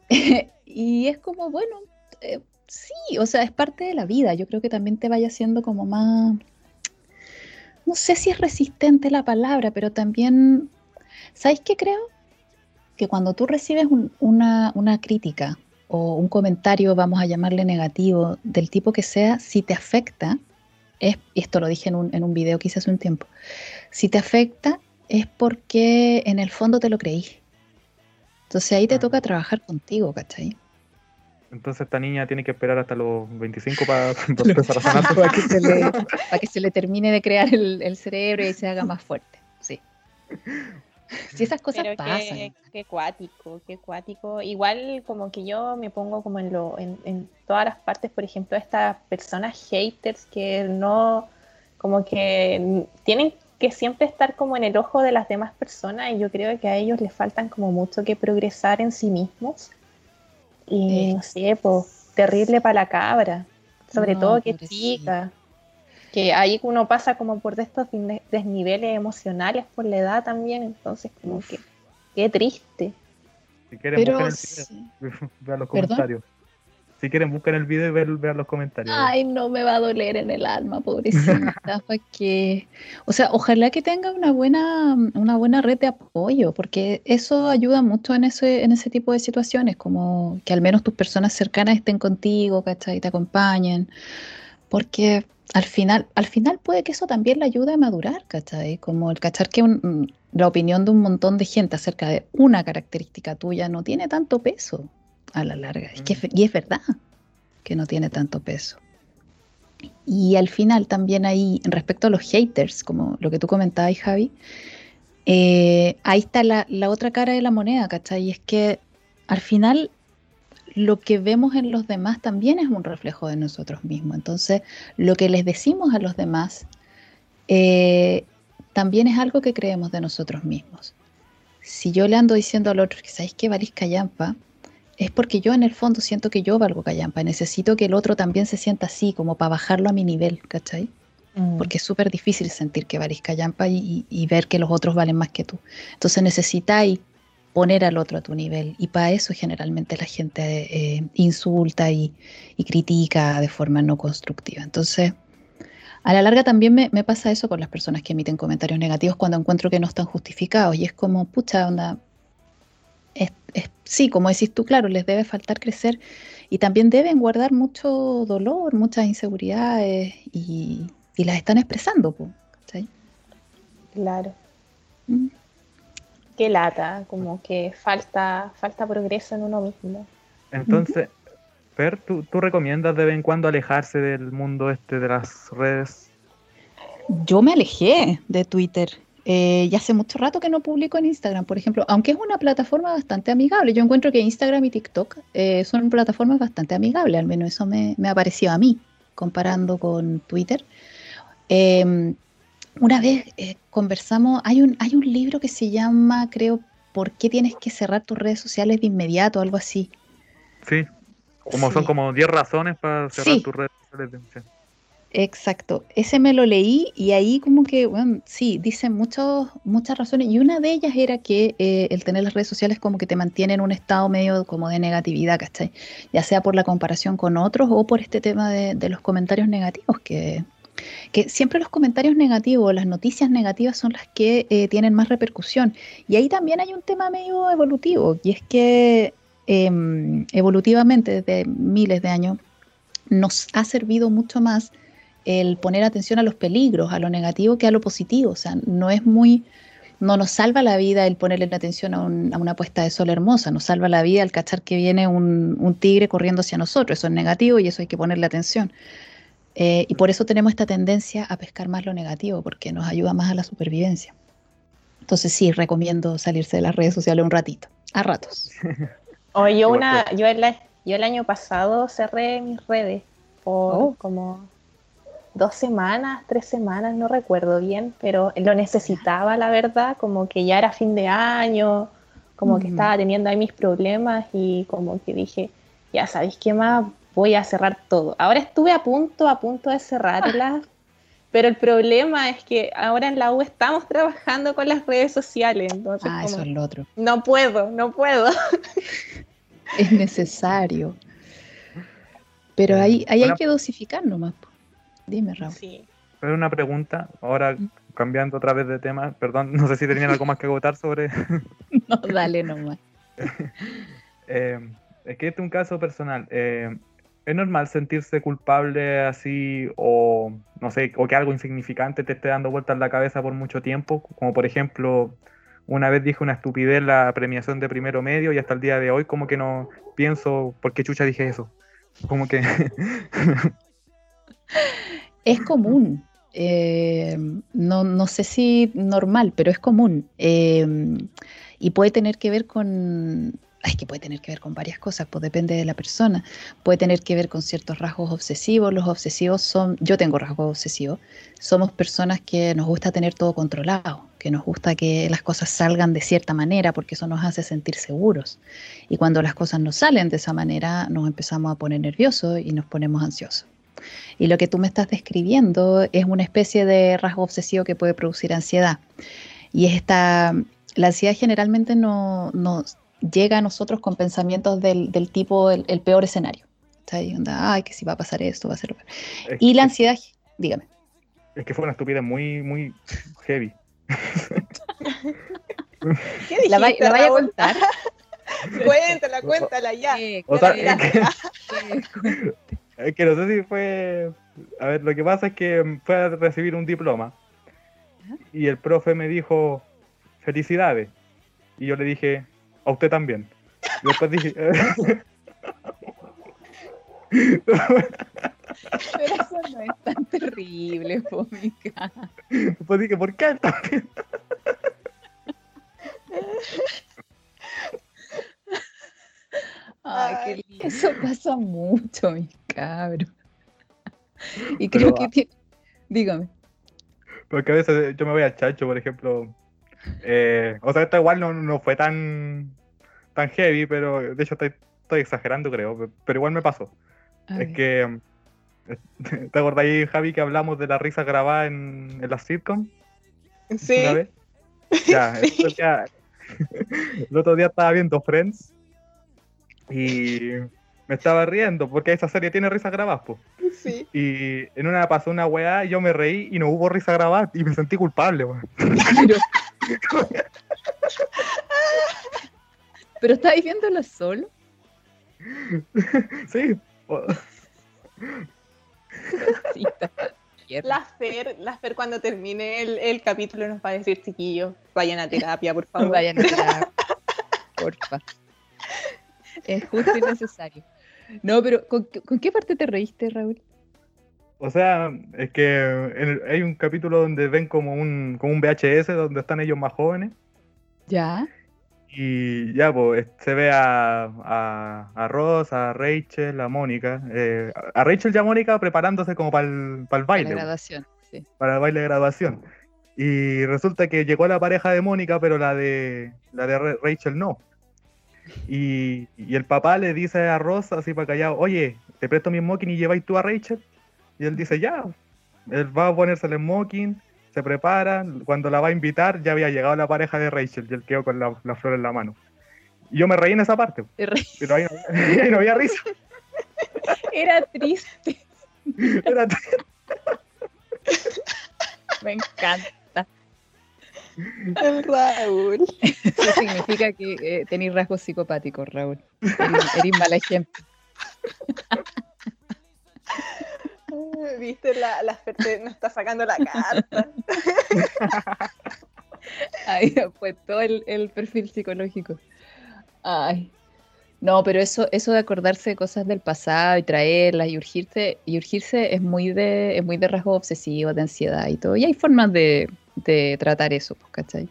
y es como, bueno, eh, sí, o sea, es parte de la vida. Yo creo que también te vaya haciendo como más, no sé si es resistente la palabra, pero también, ¿sabes qué creo? Que cuando tú recibes un- una, una crítica o un comentario, vamos a llamarle negativo, del tipo que sea, si te afecta, es, y esto lo dije en un, en un video que hice hace un tiempo, si te afecta es porque en el fondo te lo creí. Entonces ahí te Ah. toca trabajar contigo, ¿cachai? Entonces esta niña tiene que esperar hasta los 25 para empezar a sanar. para, que se le, para que se le termine de crear el, el cerebro y se haga más fuerte. Sí. Si esas cosas Pero pasan. qué, qué cuático, qué cuático. Igual como que yo me pongo como en, lo, en, en todas las partes, por ejemplo, estas personas haters que no, como que tienen que siempre estar como en el ojo de las demás personas y yo creo que a ellos les faltan como mucho que progresar en sí mismos. Y Sí. no sé, pues terrible para la cabra, sobre No, todo que pobrecita. chica. Que ahí uno pasa como por estos desniveles emocionales por la edad también, entonces como que qué triste. Si quieren, Pero el sí. video, vean los ¿Perdón? comentarios. Si quieren, busquen el video y vean, los comentarios. Ay, no me va a doler en el alma, pobrecita. que... O sea, ojalá que tenga una buena, una buena red de apoyo, porque eso ayuda mucho en ese, en ese tipo de situaciones, como que al menos tus personas cercanas estén contigo, ¿cachai? Y te acompañen. Porque al final, al final puede que eso también le ayude a madurar, ¿cachai? Como el cachar que la opinión de un montón de gente acerca de una característica tuya no tiene tanto peso a la larga. que, y es verdad que no tiene tanto peso. Y al final también ahí, respecto a los haters, como lo que tú comentabas, Javi, eh, ahí está la, la, otra cara de la moneda, ¿cachai? Y es que al final lo que vemos en los demás también es un reflejo de nosotros mismos. Entonces, lo que les decimos a los demás eh, también es algo que creemos de nosotros mismos. Si yo le ando diciendo al otro que sabéis que valís callampa, es porque yo en el fondo siento que yo valgo callampa. Necesito que el otro también se sienta así, como para bajarlo a mi nivel, ¿cachai? Mm. Porque es súper difícil sentir que valís callampa y, y, ver que los otros valen más que tú. Entonces necesitáis poner al otro a tu nivel. Y para eso generalmente la gente eh, insulta y, y, critica de forma no constructiva. Entonces, a la larga también me, me, pasa eso con las personas que emiten comentarios negativos cuando encuentro que no están justificados. Y es como, pucha, onda, sí, como decís tú, claro, les debe faltar crecer y también deben guardar mucho dolor, muchas inseguridades y, las están expresando. Claro. Mm. Qué lata, como que falta, falta progreso en uno mismo. Entonces, Per, ¿tú, ¿tú recomiendas de vez en cuando alejarse del mundo este de las redes? Yo me alejé de Twitter eh, y hace mucho rato que no publico en Instagram, por ejemplo, aunque es una plataforma bastante amigable. Yo encuentro que Instagram y TikTok eh, son plataformas bastante amigables, al menos eso me, me ha parecido a mí, comparando con Twitter. Em, una vez eh, conversamos, hay un, hay un libro que se llama, creo, ¿Por qué tienes que cerrar tus redes sociales de inmediato? Algo así. Sí, como son como 10 razones para cerrar tus redes sociales de inmediato. Exacto, ese me lo leí y ahí como que, bueno, sí, dicen muchos, muchas razones y una de ellas era que eh, el tener las redes sociales como que te mantiene en un estado medio como de negatividad, ¿cachai? Ya sea por la comparación con otros o por este tema de, los comentarios negativos, que, que, siempre los comentarios negativos, las noticias negativas son las que eh, tienen más repercusión. Y ahí también hay un tema medio evolutivo y es que em, evolutivamente desde miles de años nos ha servido mucho más el poner atención a los peligros, a lo negativo, que a lo positivo. O sea, no es muy, no nos salva la vida el ponerle atención a, una puesta de sol hermosa, nos salva la vida el cachar que viene un, tigre corriendo hacia nosotros. Eso es negativo y eso hay que ponerle atención. Eh, y por eso tenemos esta tendencia a pescar más lo negativo, porque nos ayuda más a la supervivencia. Entonces sí, recomiendo salirse de las redes sociales un ratito, a ratos. O yo, una, yo, el, yo el año pasado cerré mis redes por oh. como dos semanas, tres semanas, no recuerdo bien, pero lo necesitaba, la verdad, como que ya era fin de año, como que estaba teniendo ahí mis problemas y como que dije, ya sabéis qué más, voy a cerrar todo. Ahora estuve a punto, a punto de cerrarlas, pero el problema es que ahora en la U estamos trabajando con las redes sociales, entonces ah, eso es lo otro. No puedo, no puedo. es necesario. Pero ahí, ahí hay que dosificar nomás. Dime, Raúl. Sí. Pero una pregunta, ahora mm. cambiando otra vez de tema, perdón, no sé si tenían algo más que agotar sobre... no, dale nomás. eh, es que este es un caso personal. Eh, ¿Es normal sentirse culpable así o, no sé, o que algo insignificante te esté dando vueltas en la cabeza por mucho tiempo? Como por ejemplo, una vez dije una estupidez la premiación de primero medio y hasta el día de hoy como que no pienso por qué chucha dije eso. Como que... Es común. Eh, no, sé si normal, pero es común. Eh, y puede tener que ver con. Es que puede tener que ver con varias cosas, pues depende de la persona. Puede tener que ver con ciertos rasgos obsesivos. Los obsesivos son. Yo tengo rasgos obsesivos. Somos personas que nos gusta tener todo controlado, que nos gusta que las cosas salgan de cierta manera porque eso nos hace sentir seguros. Y cuando las cosas no salen de esa manera, nos empezamos a poner nerviosos y nos ponemos ansiosos. Y lo que tú me estás describiendo es una especie de rasgo obsesivo que puede producir ansiedad. Y esta, la ansiedad generalmente no, nos llega a nosotros con pensamientos del, tipo el, peor escenario. ¿cachai? Onda, ay, que si va a pasar esto, va a ser... Es- Y la ansiedad, dígame. Es que fue una estupidez muy, muy heavy. ¿Qué ¿La, va- dijiste, la vaya a contar? Cuéntala, cuéntala ya. Eh, O sea, es que, es que no sé si fue. A ver, lo que pasa es que fue a recibir un diploma. Y el profe me dijo, felicidades. Y yo le dije, a usted también. Y después dije, Pero eso no es tan terrible, Fómica. después dije, ¿por qué también? Ay, qué lindo. Eso pasa mucho, mis cabros. Y Pero, creo que ah, tiene... Dígame. Porque a veces yo me voy al chancho, por ejemplo. Eh, o sea, esto igual no, no fue tan, tan heavy, pero de hecho estoy, estoy exagerando, creo. pe- Pero igual me pasó. Es que. ¿Te acordás ahí, Javi, que hablamos de la risa grabada en, en la sitcom? Sí. una vez? Ya, el otro día, el otro día estaba viendo Friends y me estaba riendo porque esa serie tiene risas grabadas, po. Sí. Y en una pasó una weá, y yo me reí y no hubo risa grabada y me sentí culpable, weón. Pero... Estáis viéndolo solo. Sí. La Fer, la Fer cuando termine el, el capítulo nos va a decir, chiquillos, vayan a terapia, por favor. Vayan a terapia, porfa. Es justo y necesario. No, pero ¿con, qué- con qué parte te reíste, Raúl? O sea, es que el- hay un capítulo donde ven como un, como un VHS donde están ellos más jóvenes. Ya. Y ya, pues, se ve a, a, a Ross, a Rachel, a Mónica. eh, a Rachel y a Mónica preparándose como para el, La baile, pues, graduación, sí. para el baile de graduación. Y resulta que llegó la pareja de Mónica, pero la de, la de Ra- Rachel no. Y, y el papá le dice a Ross, así para callado, oye, te presto mi smoking y lleváis tú a Rachel. Y él dice, ya. Él va a ponerse el smoking, se prepara, cuando la va a invitar ya había llegado la pareja de Rachel y él quedó con la, la flor en la mano. Y yo me reí en esa parte, pero ahí no, ahí no había risa. Era triste. Era- Me encanta. El Raúl. Eso significa que eh, tenéis rasgos psicopáticos, Raúl. Eres, eres mal ejemplo. Viste, la, la nos está sacando la carta. Ahí fue todo el, el perfil psicológico. Ay. No, pero eso, eso de acordarse de cosas del pasado y traerlas y urgirse, y urgirse es muy de, es muy de rasgo obsesivo, de ansiedad y todo. Y hay formas de, de tratar eso, pues, ¿cachai?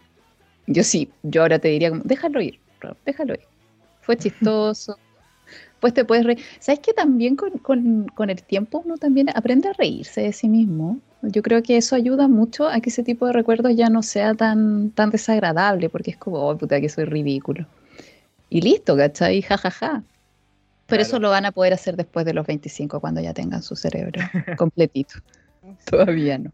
Yo sí, yo ahora te diría como, déjalo ir, Raúl, déjalo ir. Fue chistoso. Pues te puedes reír. ¿Sabes que también con, con- con el tiempo uno también aprende a reírse de sí mismo? Yo creo que eso ayuda mucho a que ese tipo de recuerdos ya no sea tan, tan desagradable, porque es como, oh, puta, que soy ridículo. Y listo, ¿cachai? Ja, ja, ja. Pero eso lo van a poder hacer después de los 25, cuando ya tengan su cerebro completito. Todavía no.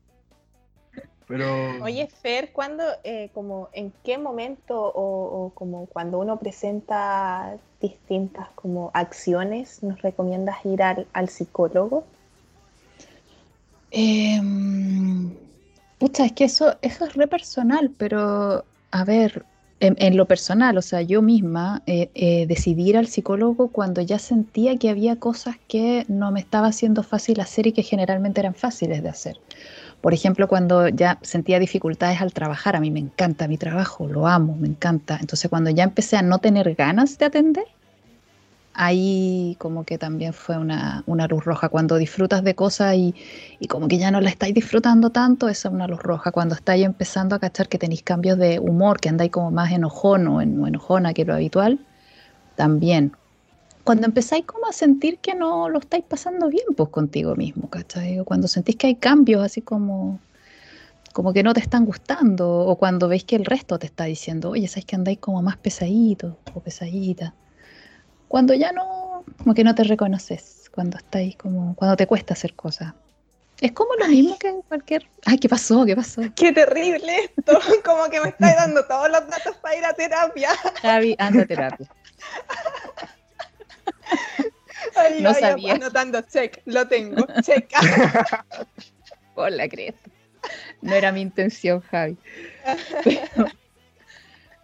pero Oye, Fer, ¿cuándo, eh, como, en qué momento o, o como cuando uno presenta distintas como acciones, nos recomiendas ir al, al psicólogo? Em, pucha, es que eso, eso es re personal, pero a ver, en, lo personal, o sea, yo misma eh, eh, decidí al psicólogo cuando ya sentía que había cosas que no me estaba haciendo fácil hacer y que generalmente eran fáciles de hacer. Por ejemplo, cuando ya sentía dificultades al trabajar, a mí me encanta mi trabajo, lo amo, me encanta. Entonces, cuando ya empecé a no tener ganas de atender, ahí como que también fue una, una luz roja. Cuando disfrutas de cosas y, y como que ya no la estáis disfrutando tanto, esa es una luz roja. Cuando estáis empezando a cachar que tenéis cambios de humor, que andáis como más enojón o, en- enojona que lo habitual, también. Cuando empezáis como a sentir que no lo estáis pasando bien pues contigo mismo, ¿cachai? Cuando sentís que hay cambios así como, como que no te están gustando, o cuando veis que el resto te está diciendo, oye, sabes que andáis como más pesadito o pesadita. Cuando ya no, como que no te reconoces, cuando estáis como, cuando te cuesta hacer cosas. Es como lo mismo que en cualquier. Ay, ¿qué pasó? ¿Qué pasó? ¡Qué terrible esto! Como que me estáis dando todos los datos para ir a terapia. Javi, anda a terapia. Ay, No ay, sabía. Anotando, check, lo tengo, check. Por la cresta. No era mi intención, Javi. Pero,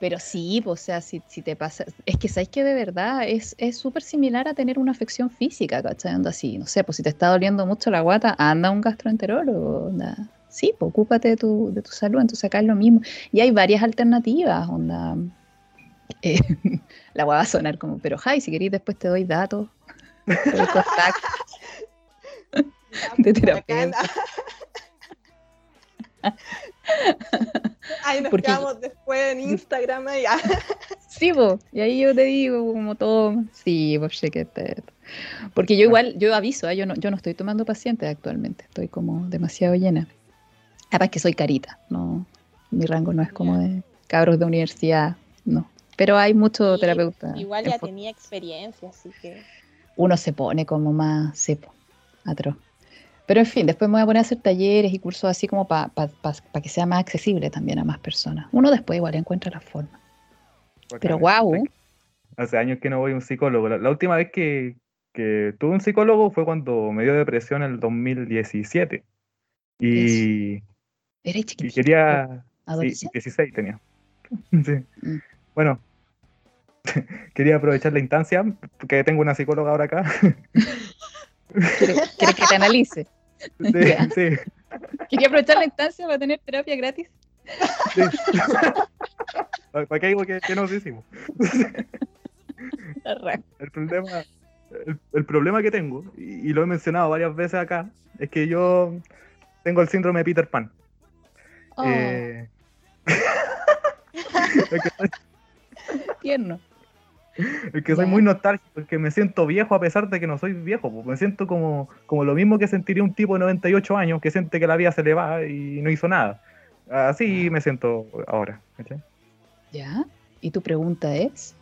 pero sí, pues, o sea, si, si te pasa. Es que sabes que de verdad es es súper similar a tener una afección física, ¿cachai? Onda así, no sé, pues si te está doliendo mucho la guata, anda a un gastroenterólogo. Onda. Sí, pues ocúpate de tu, de tu salud, entonces acá es lo mismo. Y hay varias alternativas, onda. eh, la guava va a sonar como, pero Javi, si queréis después te doy datos. te doy contacto. De terapeuta. Ay, nos Porque- quedamos después en Instagram y ya. Sí, po, y ahí yo te digo como todo, sí, pues chequete. Porque yo igual, yo aviso, ¿ah? yo, no, yo no estoy tomando pacientes actualmente, estoy como demasiado llena. Además que soy carita, no, mi rango no es como de cabros de universidad, no. Pero hay muchos Sí, terapeutas. Igual ya tenía experiencia, así que. Uno se pone como más sepo, atroz. Pero en fin, después me voy a poner a hacer talleres y cursos así como para que sea más accesible también a más personas. Uno después igual encuentra la forma. Pero guau, Hace años que no voy a un psicólogo. La, la última vez que, que tuve un psicólogo fue cuando me dio depresión en el 2017. Y, eres y chiquitito, quería... Sí, adolescente. 16 tenía. Sí. Mm. Bueno, quería aprovechar la instancia, porque tengo una psicóloga ahora acá. ¿Quieres, quieres que te analice? Sí, Ya. sí, Quería aprovechar la instancia para tener terapia gratis. sí. ¿Para qué digo que, que nos hicimos? El problema, el, el problema que tengo, y, y lo he mencionado varias veces acá, es que yo tengo el síndrome de Peter Pan. Oh, Eh, tierno. es que soy muy nostálgico, es que me siento viejo a pesar de que no soy viejo. pues, Me siento como, como lo mismo que sentiría un tipo de 98 años que siente que la vida se le va y no hizo nada. Así me siento ahora. ¿Ya? ¿Y tu pregunta es?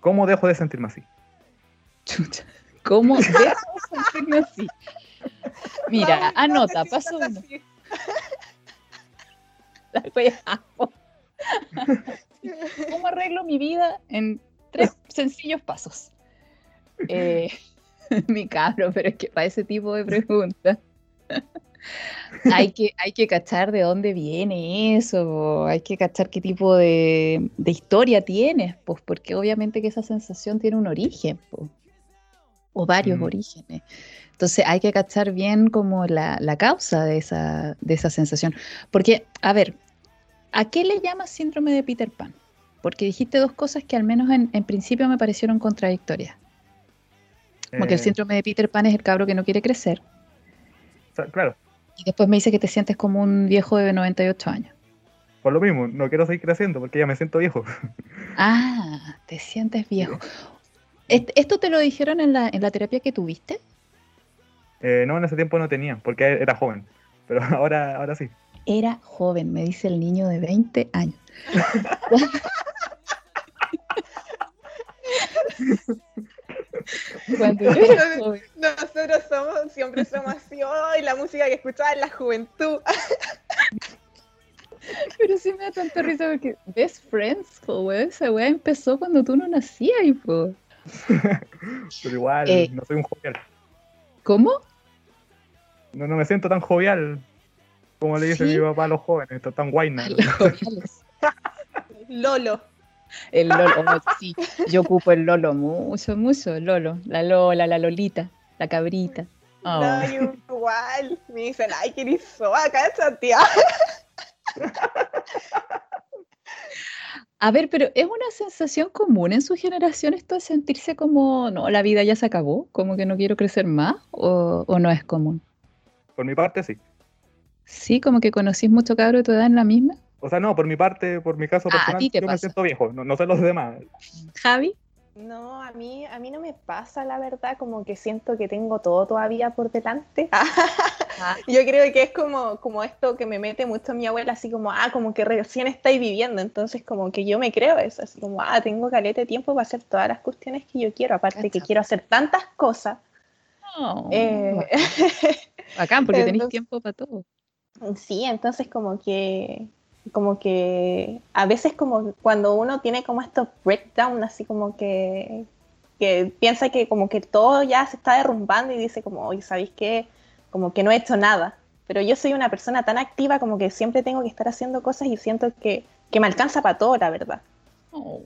¿Cómo dejo de sentirme así? Chucha. ¿Cómo dejo de sentirme así? Mira, anota, paso uno. ¿Cómo arreglo mi vida en tres sencillos pasos? Eh, mi cabro, pero es que para ese tipo de preguntas hay que, hay que cachar de dónde viene eso, po, hay que cachar qué tipo de, de historia tienes, pues porque obviamente que esa sensación tiene un origen, po, o varios Mm. orígenes. Entonces hay que cachar bien como la, la causa de esa, de esa sensación. Porque, a ver, ¿a qué le llamas síndrome de Peter Pan? Porque dijiste dos cosas que al menos en, en principio me parecieron contradictorias. Como que el Eh, síndrome de Peter Pan es el cabro que no quiere crecer. claro, Y después me dice que te sientes como un viejo de 98 años. por lo mismo, no quiero seguir creciendo porque ya me siento viejo. Ah, te sientes viejo. ¿Est- ¿Esto te lo dijeron en la, en la terapia que tuviste? Eh, no, en ese tiempo no tenía, porque era joven. Pero ahora, ahora sí. Era joven, me dice el niño de 20 años. Cuando yo era joven. Nosotros somos, siempre somos así, y la música que escuchaba en la juventud. Pero sí me da tanta risa porque Best Friends, po, weón, esa weá empezó cuando tú no nacías, y po. Pero igual, Eh. no soy un jovial. ¿Cómo? No, no me siento tan jovial como le dice ¿Sí? mi papá a los jóvenes. Esto tan joviales. Lolo. El Lolo, oh, sí, yo ocupo el Lolo mucho, mucho, el Lolo, la Lola, la Lolita, la cabrita. Oh. No, yo igual. Me dicen, ay, que eres soa, cállate. A ver, pero ¿es una sensación común en su generación esto de sentirse como, no, la vida ya se acabó, como que no quiero crecer más, o, o no es común? Por mi parte, sí. Sí, como que conocís mucho cabro de tu edad en la misma. O sea, no, por mi parte, por mi caso Ah, a personal, ti te yo me siento viejo. No, no sé los demás. Javi. No, a mí, a mí no me pasa, la verdad, como que siento que tengo todo todavía por delante. Yo creo que es como, como esto que me mete mucho mi abuela, así como, ah, como que recién estáis viviendo, entonces como que yo me creo eso, así como, ah, tengo caleta de tiempo para hacer todas las cuestiones que yo quiero, aparte que quiero hacer tantas cosas. Oh, Eh, Bacán, porque tenéis tiempo para todo. Sí, entonces como que, como que a veces como cuando uno tiene como estos breakdown, así como que, que piensa que como que todo ya se está derrumbando y dice como, oye, ¿sabéis qué? Como que no he hecho nada. Pero yo soy una persona tan activa como que siempre tengo que estar haciendo cosas y siento que, que me alcanza para todo, la verdad. Oh,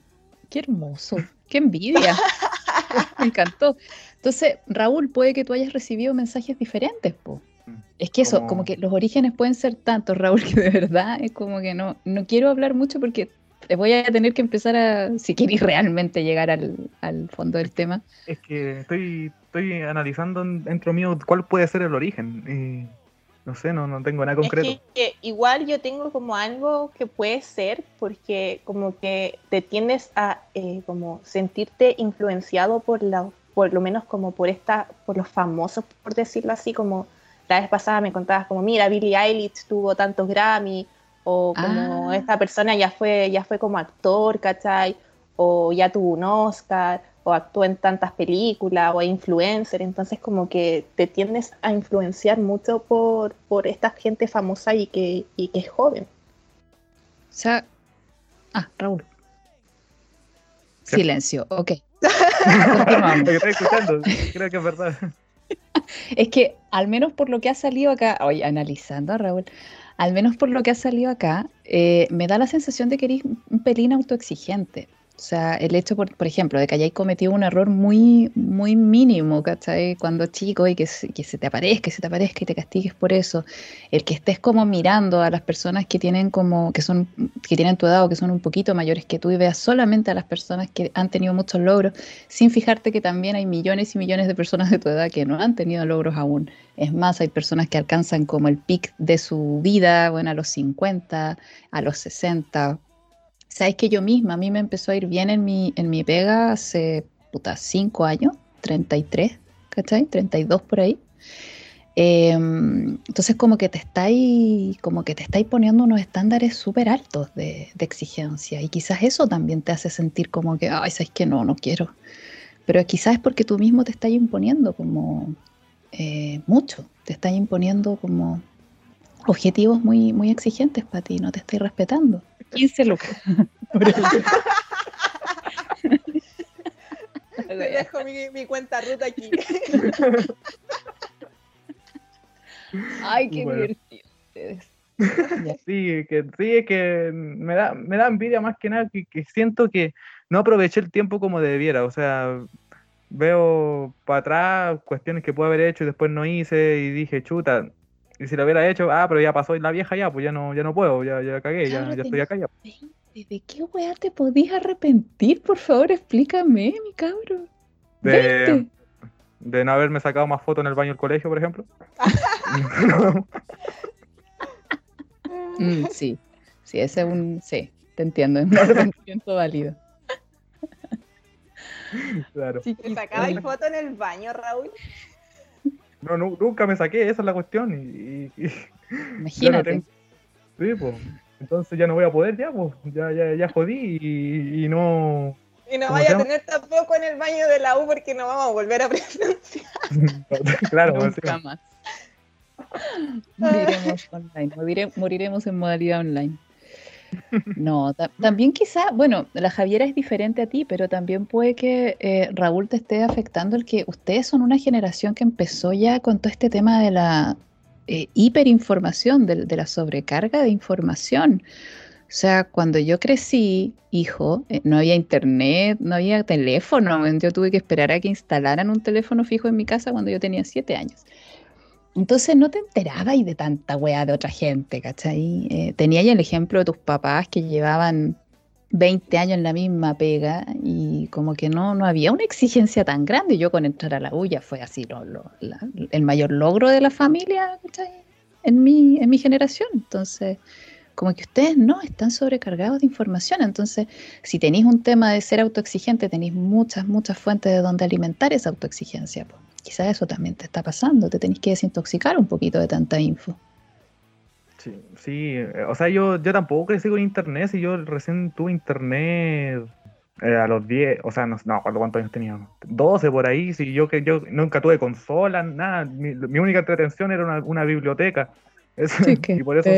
qué hermoso, qué envidia. me encantó. Entonces, Raúl, puede que tú hayas recibido mensajes diferentes, po. Es que eso, como... que los orígenes pueden ser tantos, Raúl, que de verdad es como que no, no quiero hablar mucho porque te voy a tener que empezar a, si quieres realmente llegar al, fondo del tema. Es que estoy, estoy analizando dentro mío cuál puede ser el origen. Y no sé, no, no tengo nada concreto. Es que, igual yo tengo como algo que puede ser, porque como que te tiendes a eh, como sentirte influenciado por la, por lo menos como por esta, por los famosos, por decirlo así, como la vez pasada me contabas como, mira, Billie Eilish tuvo tantos Grammy, o como ah. esta persona ya fue, ya fue como actor, ¿cachai? O ya tuvo un Oscar, o actuó en tantas películas, o es influencer, entonces como que te tiendes a influenciar mucho por, por esta gente famosa y que, y que es joven. O sea, ah, Raúl. Silencio, ok. estoy escuchando, creo que es verdad. Es que al menos por lo que ha salido acá, oye, analizando a Raúl, al menos por lo que ha salido acá, eh, me da la sensación de que eres un pelín autoexigente. O sea, el hecho, por, por, ejemplo, de que hayáis cometido un error muy, muy mínimo, ¿cachai? Cuando chico y que, que se te aparezca, que se te aparezca y te castigues por eso. El que estés como mirando a las personas que tienen como, que son, que tienen tu edad o que son un poquito mayores que tú y veas solamente a las personas que han tenido muchos logros, sin fijarte que también hay millones y millones de personas de tu edad que no han tenido logros aún. Es más, hay personas que alcanzan como el pic de su vida, bueno, a los 50, a los 60, Sabes que yo misma, a mí me empezó a ir bien en mi, en mi pega hace, puta, 5 años, 33, ¿cachai? 32 por ahí. Em, entonces como que te estáis, como que te estáis poniendo unos estándares súper altos de, exigencia y quizás eso también te hace sentir como que, ay, sabes que no, no quiero. Pero quizás es porque tú mismo te estás imponiendo como eh, mucho, te estás imponiendo como objetivos muy, muy exigentes para ti, no te estás respetando. 15 lucas. Te dejo mi, cuenta ruta aquí. Ay, qué divertido Sí, que, sí, es que me da, me da envidia más que nada que, siento que no aproveché el tiempo como debiera. O sea, veo para atrás cuestiones que puedo haber hecho y después no hice y dije, chuta, y si lo hubiera hecho, ah, pero ya pasó la vieja ya, pues ya no, ya no puedo, ya, ya cagué, ya, ya estoy acá ya. ¿De qué weá te podías arrepentir? Por favor, explícame, mi cabrón. De, de no haberme sacado más fotos en el baño del colegio, por ejemplo. Mm, sí, sí, ese es un. Sí, te entiendo, es un arrepentimiento válido. Claro. Sí, ¿Te sacabas foto en el baño, Raúl? No, nunca me saqué, esa es la cuestión. Y, Imagínate. Sí, pues. Entonces ya no voy a poder, ya, pues. Ya, ya, ya jodí y, no. Y no vaya a tener tampoco en el baño de la U porque no vamos a volver a presenciar. claro, nunca más. Moriremos online, moriremos en modalidad online. No, también quizá, bueno, la Javiera es diferente a ti, pero también puede que eh, Raúl te esté afectando el que ustedes son una generación que empezó ya con todo este tema de la eh, hiperinformación, de, la sobrecarga de información. O sea, cuando yo crecí, hijo, eh, no había internet, no había teléfono. Yo tuve que esperar a que instalaran un teléfono fijo en mi casa cuando yo tenía siete años. Entonces no te enterabas de tanta weá de otra gente, ¿cachai? Eh, tenía ya el ejemplo de tus papás que llevaban 20 años en la misma pega y como que no, no había una exigencia tan grande. Yo con entrar a la bulla fue así el mayor logro de la familia, ¿cachai? En mi, en mi generación. Entonces, como que ustedes no están sobrecargados de información. Entonces, si tenéis un tema de ser autoexigente, tenéis muchas, muchas fuentes de donde alimentar esa autoexigencia. Pues quizás eso también te está pasando, te tenés que desintoxicar un poquito de tanta info. Sí, sí, o sea, yo, yo tampoco crecí con internet, si yo recién tuve internet eh, a los 10, o sea, no, no cuántos años tenía, 12 por ahí, si yo que yo nunca tuve consola, nada, mi, única entretención era una, biblioteca. y por eso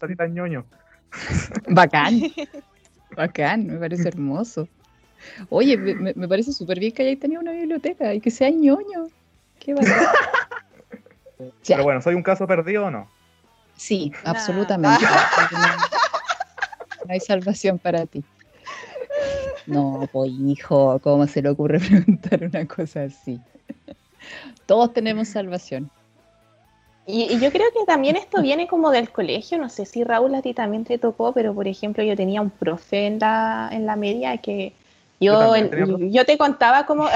salí, tan, ñoño. Bacán, bacán, me parece hermoso. Oye, me, me parece súper bien que hayáis tenido una biblioteca y que sea ñoño. Qué. Pero bueno, ¿soy un caso perdido o no? Sí, absolutamente. No, hay salvación para ti. No, pues hijo, ¿cómo se le ocurre preguntar una cosa así? Todos tenemos salvación. Y, y yo creo que también esto viene como del colegio, no sé si Raúl a ti también te tocó, pero por ejemplo yo tenía un profe en la, en la media que Yo yo, el- yo te contaba como,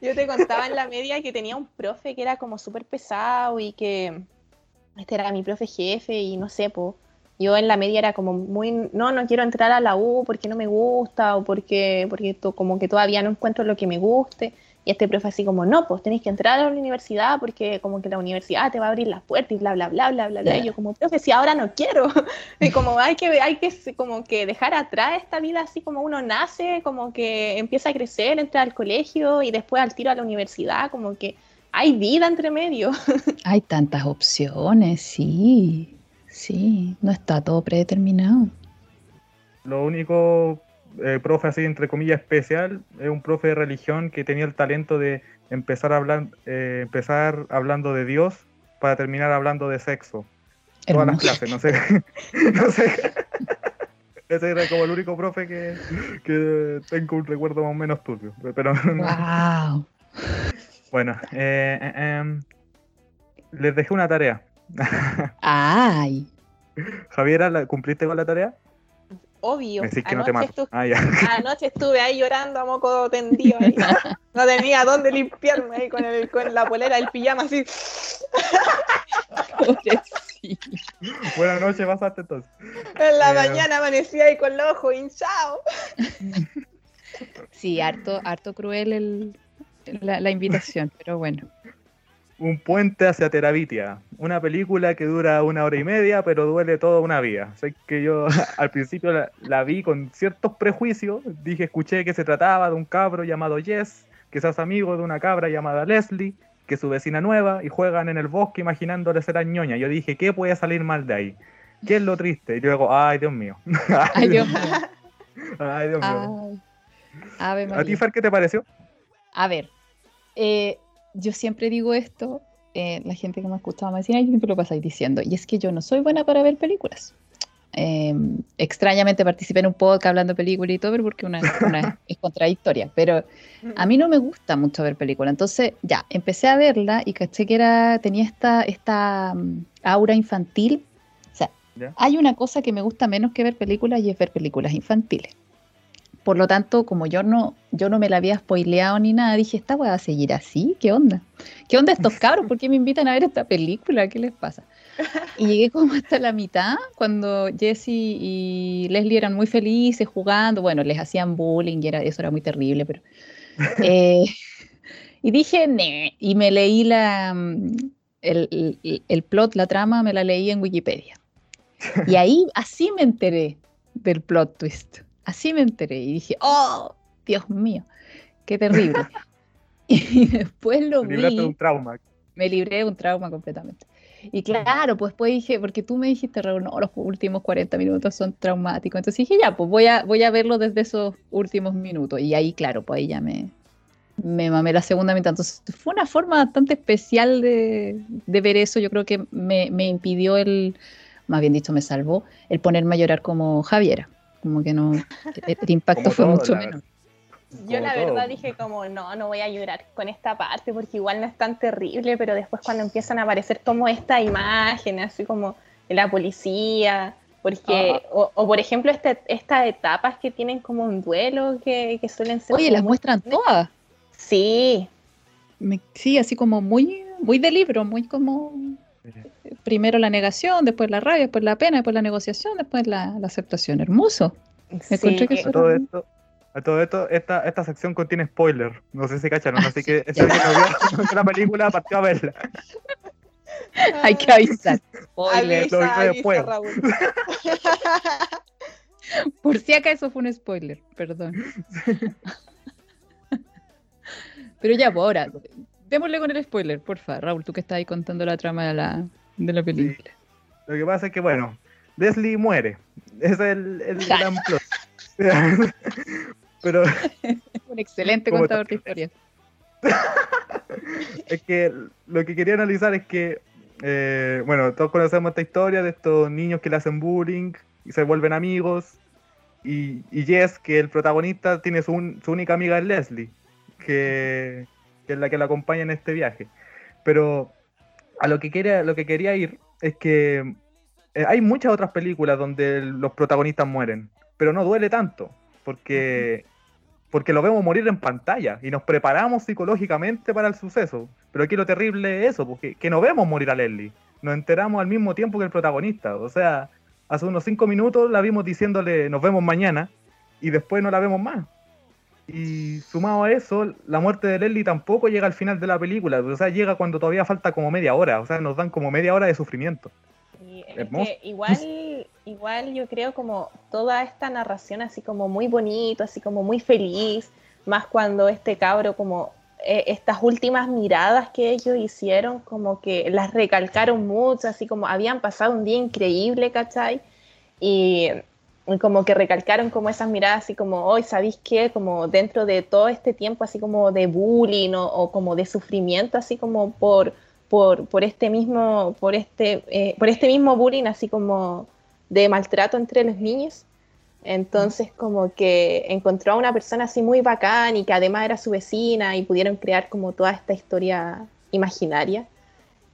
yo te contaba en la media que tenía un profe que era como súper pesado y que este era mi profe jefe y no sé, po, yo en la media era como muy, no, no quiero entrar a la U porque no me gusta o porque, porque to- como que todavía no encuentro lo que me guste. Y este profe así como, no, pues tenéis que entrar a la universidad porque como que la universidad te va a abrir las puertas y bla, bla, bla, bla, bla, bla. Y yo como, profe, si ahora no quiero. Y como hay que, hay que como que dejar atrás esta vida así como uno nace, como que empieza a crecer, entra al colegio y después al tiro a la universidad, como que hay vida entre medio. Hay tantas opciones, sí. Sí, no está todo predeterminado. Lo único eh, profe así, entre comillas, especial, es un profe de religión que tenía el talento de empezar, a hablar, eh, empezar hablando de Dios para terminar hablando de sexo. Todas las clases, no sé. no sé. Ese era como el único profe que, que tengo un recuerdo más o menos turbio. Pero Wow. bueno, eh, eh, em, les dejé una tarea. Ay. Javiera, ¿la- ¿cumpliste con la tarea? Obvio. Decís que no te Anoche mato. estu- Ah, ya. Anoche estuve ahí llorando a moco tendido. ahí. No tenía dónde limpiarme ahí con, el, con la polera, el pijama así. Buenas noches, pasaste entonces. En la Eh. mañana amanecía ahí con los ojos hinchados. Sí, harto, harto cruel el, la, la invitación, pero bueno. Un puente hacia Terabitia, una película que dura una hora y media, pero duele toda una vida. Sé que yo al principio la, la vi con ciertos prejuicios, dije, escuché que se trataba de un cabro llamado Jess, que se hace amigo de una cabra llamada Leslie, que es su vecina nueva, y juegan en el bosque imaginándole ser ñoña. Yo dije, ¿qué puede salir mal de ahí? ¿Qué es lo triste? Y luego, ay, Dios mío. Ay, Dios mío. Ay, Dios mío. Ay. ¿A ti, María. Fer, qué te pareció? A ver, eh, yo siempre digo esto, eh, la gente que me ha escuchado me dice, ay, siempre lo pasáis diciendo, y es que yo no soy buena para ver películas. Eh, extrañamente participé en un podcast hablando de películas y todo, pero porque una, una es contradictoria, pero a mí no me gusta mucho ver películas, entonces ya, empecé a verla y caché que era, tenía esta, esta mm, aura infantil. O sea, Ya. hay una cosa que me gusta menos que ver películas y es ver películas infantiles. Por lo tanto, como yo no, yo no me la había spoileado ni nada, dije, esta va a seguir así, ¿qué onda? ¿Qué onda estos cabros? ¿Por qué me invitan a ver esta película? ¿Qué les pasa? Y llegué como hasta la mitad, cuando Jesse y Leslie eran muy felices jugando, bueno, les hacían bullying y era, eso era muy terrible, pero... eh, y dije, "Nee", y me leí la, el, el- el plot, la trama, me la leí en Wikipedia. Y ahí, así me enteré del plot twist. Así me enteré y dije, oh, Dios mío, qué terrible. Y después lo de vi, un trauma. me libré de un trauma completamente. Y claro, pues después dije, porque tú me dijiste, Raúl, no, los últimos 40 minutos son traumáticos. Entonces dije, ya, pues voy a, voy a verlo desde esos últimos minutos. Y ahí, claro, pues ahí ya me, me mamé la segunda mitad. Entonces fue una forma bastante especial de, de ver eso. Yo creo que me, me impidió el, más bien dicho, me salvó el ponerme a llorar como Javiera. Como que no, el, impacto fue todo, mucho la menor. Yo la todo. verdad dije como, no, no voy a llorar con esta parte porque igual no es tan terrible, pero después cuando empiezan a aparecer como estas imágenes, así como de la policía, porque, o, o por ejemplo este- estas etapas que tienen como un duelo que, que suelen ser... Oye, las muy- muestran todas. Sí, Me- sí, así como muy, muy de libro, muy como primero la negación, después la rabia, después la pena, después la negociación, después la, la aceptación. Hermoso. sí, encontré que eso- A todo esto, a todo esto esta, esta sección contiene spoiler. No sé si cacharon, así que si alguien no vio, la película, partió a verla. Hay que avisar. Spoiler. Lo vi Avisa, avisa, después. Raúl. Por si acaso fue un spoiler, perdón. Pero ya, pues ahora, démosle con el spoiler, porfa. Raúl, tú que estás ahí contando la trama de la, de la película. Lo que pasa es que, bueno, Leslie muere. Ese es el, el gran plot. Pero Un excelente contador de historias. es que lo que quería analizar es que, eh, bueno, todos conocemos esta historia de estos niños que le hacen bullying y se vuelven amigos. Y, y Jess, que el protagonista, tiene su, un- su única amiga es Leslie, que, que es la que la acompaña en este viaje. Pero a lo que quería, lo que quería ir es que eh, hay muchas otras películas donde los protagonistas mueren, pero no duele tanto, porque, porque lo vemos morir en pantalla y nos preparamos psicológicamente para el suceso. Pero aquí lo terrible es eso, porque que no vemos morir a Leslie, nos enteramos al mismo tiempo que el protagonista. O sea, hace unos cinco minutos la vimos diciéndole nos vemos mañana y después no la vemos más. Y sumado a eso, la muerte de Leslie tampoco llega al final de la película, o sea, llega cuando todavía falta como media hora, o sea, nos dan como media hora de sufrimiento. Y es que igual, igual yo creo como toda esta narración así como muy bonito, así como muy feliz, más cuando este cabro como eh, estas últimas miradas que ellos hicieron como que las recalcaron mucho, así como habían pasado un día increíble, ¿cachai? Y como que recalcaron como esas miradas así como, hoy, ¿sabéis qué? Como dentro de todo este tiempo así como de bullying o, o como de sufrimiento, así como por por, por este mismo, por este, eh, por este mismo bullying, así como de maltrato entre los niños. Entonces, como que encontró a una persona así muy bacán y que además era su vecina y pudieron crear como toda esta historia imaginaria.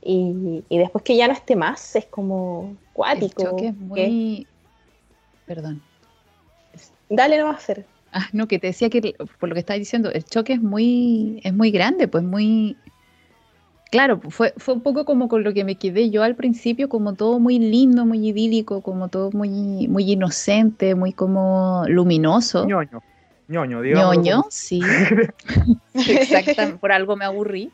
Y, y después que ya no esté más, es como El cuático. choque es muy. Perdón. Dale nomás, Fer. Ah, no, que te decía que por lo que estás diciendo, el choque es muy, es muy grande, pues muy. Claro, fue, fue un poco como con lo que me quedé yo al principio, como todo muy lindo, muy idílico, como todo muy, muy inocente, muy como luminoso. ñoño, ñoño, digamos. ñoño, sí. Exactamente, por algo me aburrí.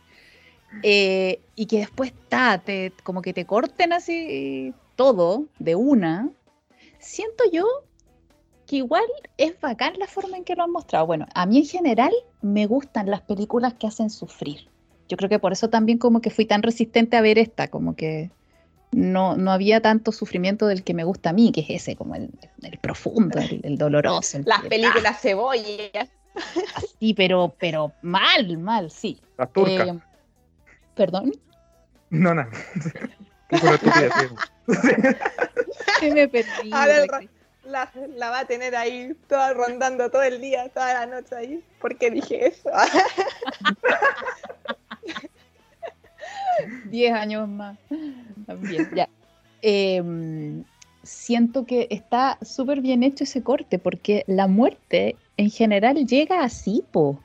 Eh, y que después ta, te, como que te corten así todo de una. Siento yo que igual es bacán la forma en que lo han mostrado. Bueno, a mí en general me gustan las películas que hacen sufrir. Yo creo que por eso también como que fui tan resistente a ver esta, como que no, no había tanto sufrimiento del que me gusta a mí, que es ese, como el, el profundo, el, el doloroso. el Las que- películas cebollas. Sí, pero, pero mal, mal, sí. Las turcas. Eh, Perdón, No, no. Es una estupidez, sí. que me perdí. Ahora. La, la va a tener ahí toda rondando todo el día, toda la noche ahí. ¿Por qué dije eso? Diez años más. También, ya. Em, siento que está súper bien hecho ese corte, porque la muerte en general llega así, po.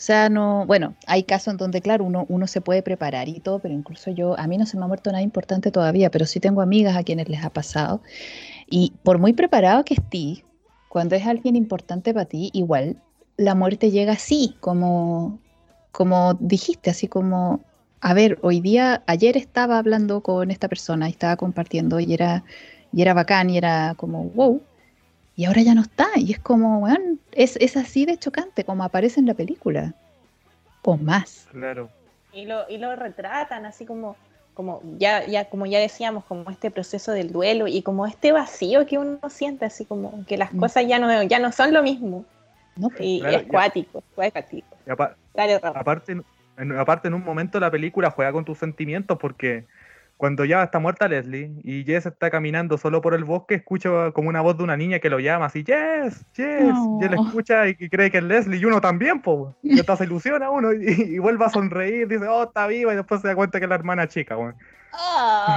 O sea, no, bueno, hay casos en donde, claro, uno, uno se puede preparar y todo, pero incluso yo, a mí no se me ha muerto nada importante todavía, pero sí tengo amigas a quienes les ha pasado. Y por muy preparado que estés, cuando es alguien importante para ti, igual la muerte llega así, como, como dijiste, así como, a ver, hoy día, ayer estaba hablando con esta persona y estaba compartiendo y era, y era bacán y era como, wow, y ahora ya no está. Y es como, weón, es, es así de chocante como aparece en la película. O más. Claro. Y lo, y lo retratan así como, como ya, ya, como ya decíamos, como este proceso del duelo y como este vacío que uno siente, así como que las Mm. cosas ya no, ya no son lo mismo. ¿no? Pues, Y Claro, es cuático, es cuático. Y apa- Dale, Rafa. aparte, en, aparte, en un momento la película juega con tus sentimientos porque cuando ya está muerta Leslie y Jess está caminando solo por el bosque, escucha como una voz de una niña que lo llama así, Jess, Jess, y él No. escucha y, y cree que es Leslie y uno también, pues, y hasta se ilusiona uno y, y vuelve a sonreír, dice, oh, está viva y después se da cuenta que es la hermana chica, weón.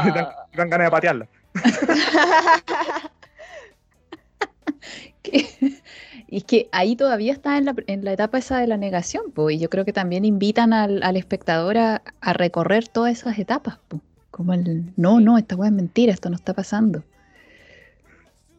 Y dan, dan ganas de patearla. y es que ahí todavía está en la, en la etapa esa de la negación, po, y yo creo que también invitan al, al espectador a, a recorrer todas esas etapas, po, como el, no, no, esta weá es mentira, esto no está pasando.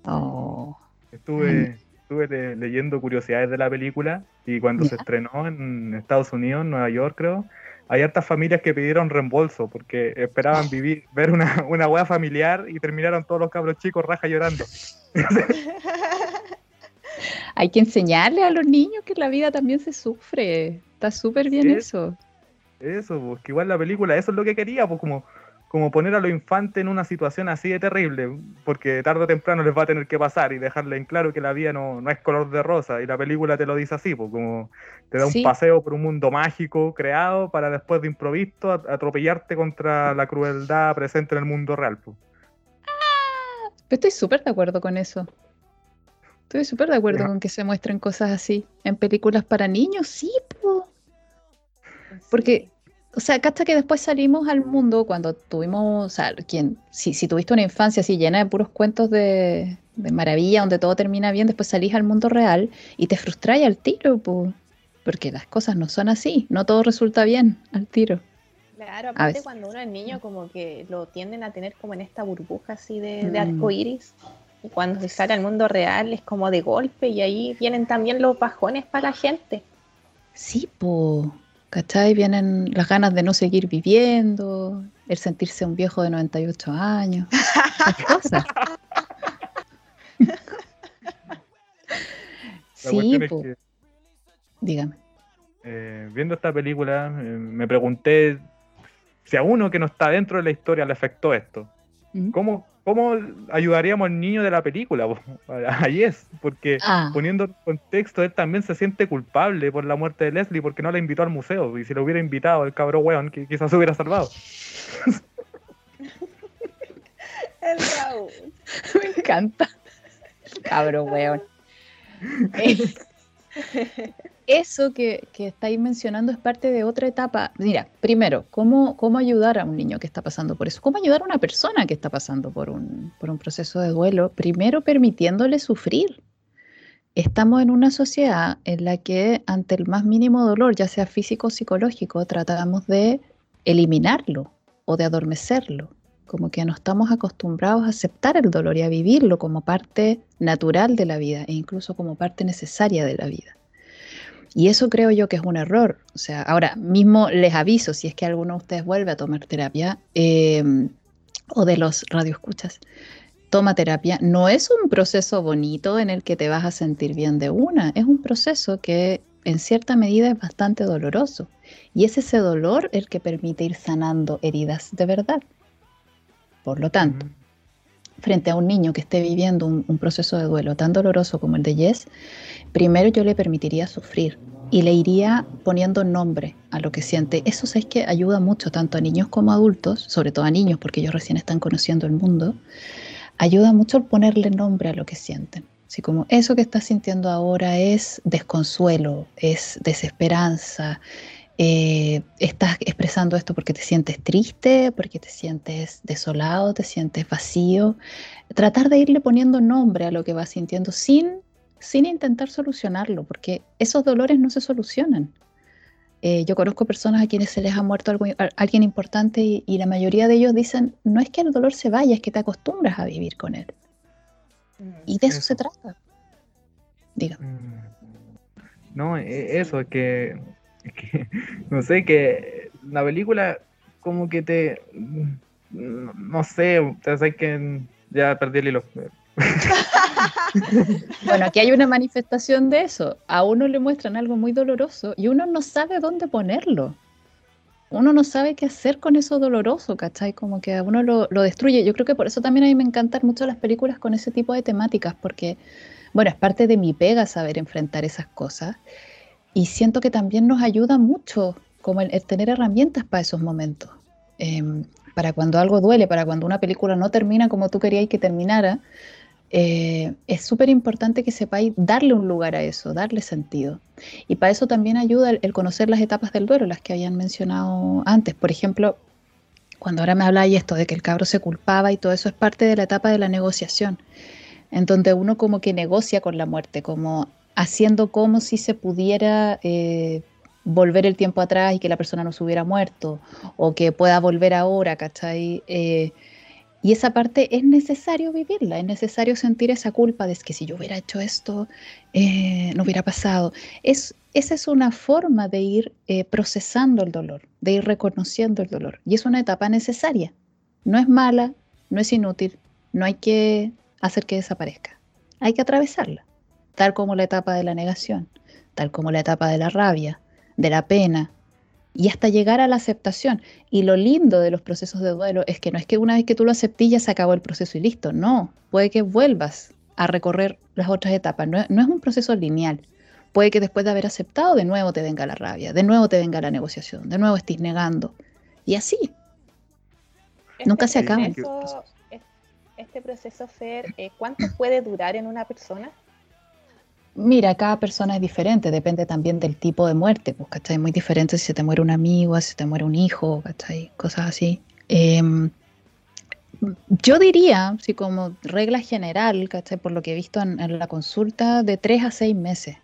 Oh, Estuve, estuve le- leyendo curiosidades de la película y cuando se estrenó en Estados Unidos, en Nueva York, creo, hay hartas familias que pidieron reembolso porque esperaban vivir, ver una, una wea familiar y terminaron todos los cabros chicos raja llorando. hay que enseñarle a los niños que la vida también se sufre, está súper bien Sí. eso. Eso, pues que igual la película, eso es lo que quería, pues como, como poner a los infantes en una situación así de terrible, porque tarde o temprano les va a tener que pasar y dejarle en claro que la vida no, no es color de rosa, y la película te lo dice así, pues como te da un paseo por un mundo mágico creado para después de improviso atropellarte contra la crueldad presente en el mundo real. Pues. estoy súper de acuerdo con eso. Estoy súper de acuerdo con que se muestren cosas así en películas para niños, sí, pues. Porque o sea, hasta que después salimos al mundo cuando tuvimos, o sea, quien, si, si tuviste una infancia así llena de puros cuentos de, maravilla, donde todo termina bien, después salís al mundo real y te frustras al tiro, porque las cosas no son así, no todo resulta bien al tiro. Claro, aparte cuando uno es niño como que lo tienden a tener como en esta burbuja así de, de arco iris. Y cuando se sale al mundo real es como de golpe y ahí vienen también los bajones para la gente. Sí, pues ¿Cachai? Vienen las ganas de no seguir viviendo, el sentirse un viejo de 98 años, cosas. sí. Dígame. Eh, viendo esta película, eh, me pregunté si a uno que no está dentro de la historia le afectó esto. ¿Cómo, ¿Cómo ayudaríamos al niño de la película? Ahí es, porque ah. poniendo en contexto, él también se siente culpable por la muerte de Leslie porque no la invitó al museo. Y si lo hubiera invitado, el cabro weón, quizás se hubiera salvado. el Raúl. Me encanta. Cabro weón. Eso que, estáis mencionando es parte de otra etapa. Mira, primero, ¿cómo, ¿cómo ayudar a un niño que está pasando por eso? ¿Cómo ayudar a una persona que está pasando por un, por un proceso de duelo? Primero, permitiéndole sufrir. Estamos en una sociedad en la que ante el más mínimo dolor, ya sea físico o psicológico, tratamos de eliminarlo o de adormecerlo. Como que no estamos acostumbrados a aceptar el dolor y a vivirlo como parte natural de la vida e incluso como parte necesaria de la vida. Y eso creo yo que es un error. O sea, ahora mismo les aviso, si es que alguno de ustedes vuelve a tomar terapia em, o de los radioescuchas, toma terapia. No es un proceso bonito en el que te vas a sentir bien de una, es un proceso que en cierta medida es bastante doloroso. Y es ese dolor el que permite ir sanando heridas de verdad. Por lo tanto, frente a un niño que esté viviendo un, proceso de duelo tan doloroso como el de Jess, primero yo le permitiría sufrir y le iría poniendo nombre a lo que siente. Eso es que ayuda mucho tanto a niños como a adultos, sobre todo a niños porque ellos recién están conociendo el mundo, ayuda mucho el ponerle nombre a lo que sienten. Así como eso que estás sintiendo ahora es desconsuelo, es desesperanza, eh, estás expresando esto porque te sientes triste, porque te sientes desolado, te sientes vacío. Tratar de irle poniendo nombre a lo que vas sintiendo sin, sin intentar solucionarlo, porque esos dolores no se solucionan. Eh, yo conozco personas a quienes se les ha muerto alguien importante y, la mayoría de ellos dicen, no es que el dolor se vaya, es que te acostumbras a vivir con él. Mm, y de eso, se trata. Diga. Mm. No, e, eso, es que que, no sé, que la película como que te... No sé, sé que ya perdí el hilo. bueno, aquí hay una manifestación de eso. A uno le muestran algo muy doloroso y uno no sabe dónde ponerlo. Uno no sabe qué hacer con eso doloroso, ¿cachai? Como que a uno lo, lo, destruye. Yo creo que por eso también a mí me encantan mucho las películas con ese tipo de temáticas, porque, bueno, es parte de mi pega saber enfrentar esas cosas. Y siento que también nos ayuda mucho como el, tener herramientas para esos momentos. Em, para cuando algo duele, para cuando una película no termina como tú querías que terminara, eh, es súper importante que sepáis darle un lugar a eso, darle sentido. Y para eso también ayuda el, conocer las etapas del duelo, las que habían mencionado antes. Por ejemplo, cuando ahora me habláis esto de que el cabro se culpaba y todo eso es parte de la etapa de la negociación, en donde uno como que negocia con la muerte, como haciendo como si se pudiera eh, volver el tiempo atrás y que la persona no se hubiera muerto, o que pueda volver ahora, ¿cachai? Eh, y esa parte es necesario vivirla, es necesario sentir esa culpa de que si yo hubiera hecho esto, eh, no hubiera pasado. Es, esa es una forma de ir procesando el dolor, de ir reconociendo el dolor. Y es una etapa necesaria. No es mala, no es inútil, no hay que hacer que desaparezca. Hay que atravesarla tal como la etapa de la negación, tal como la etapa de la rabia, de la pena, y hasta llegar a la aceptación. Y lo lindo de los procesos de duelo es que no es que una vez que tú lo aceptes ya se acabó el proceso y listo, no, puede que vuelvas a recorrer las otras etapas, no, es un proceso lineal. Puede que después de haber aceptado de nuevo te venga la rabia, de nuevo te venga la negociación, de nuevo estés negando. Y así. Este Nunca se acaba. este proceso, Fer, eh, ¿cuánto puede durar en una persona? Mira, cada persona es diferente, depende también del tipo de muerte, pues, ¿cachai? Muy diferente si se te muere un amigo, si se te muere un hijo, ¿cachai? Cosas así. Em, yo diría, así como regla general, ¿cachai? Por lo que he visto en, la consulta, de tres a seis meses.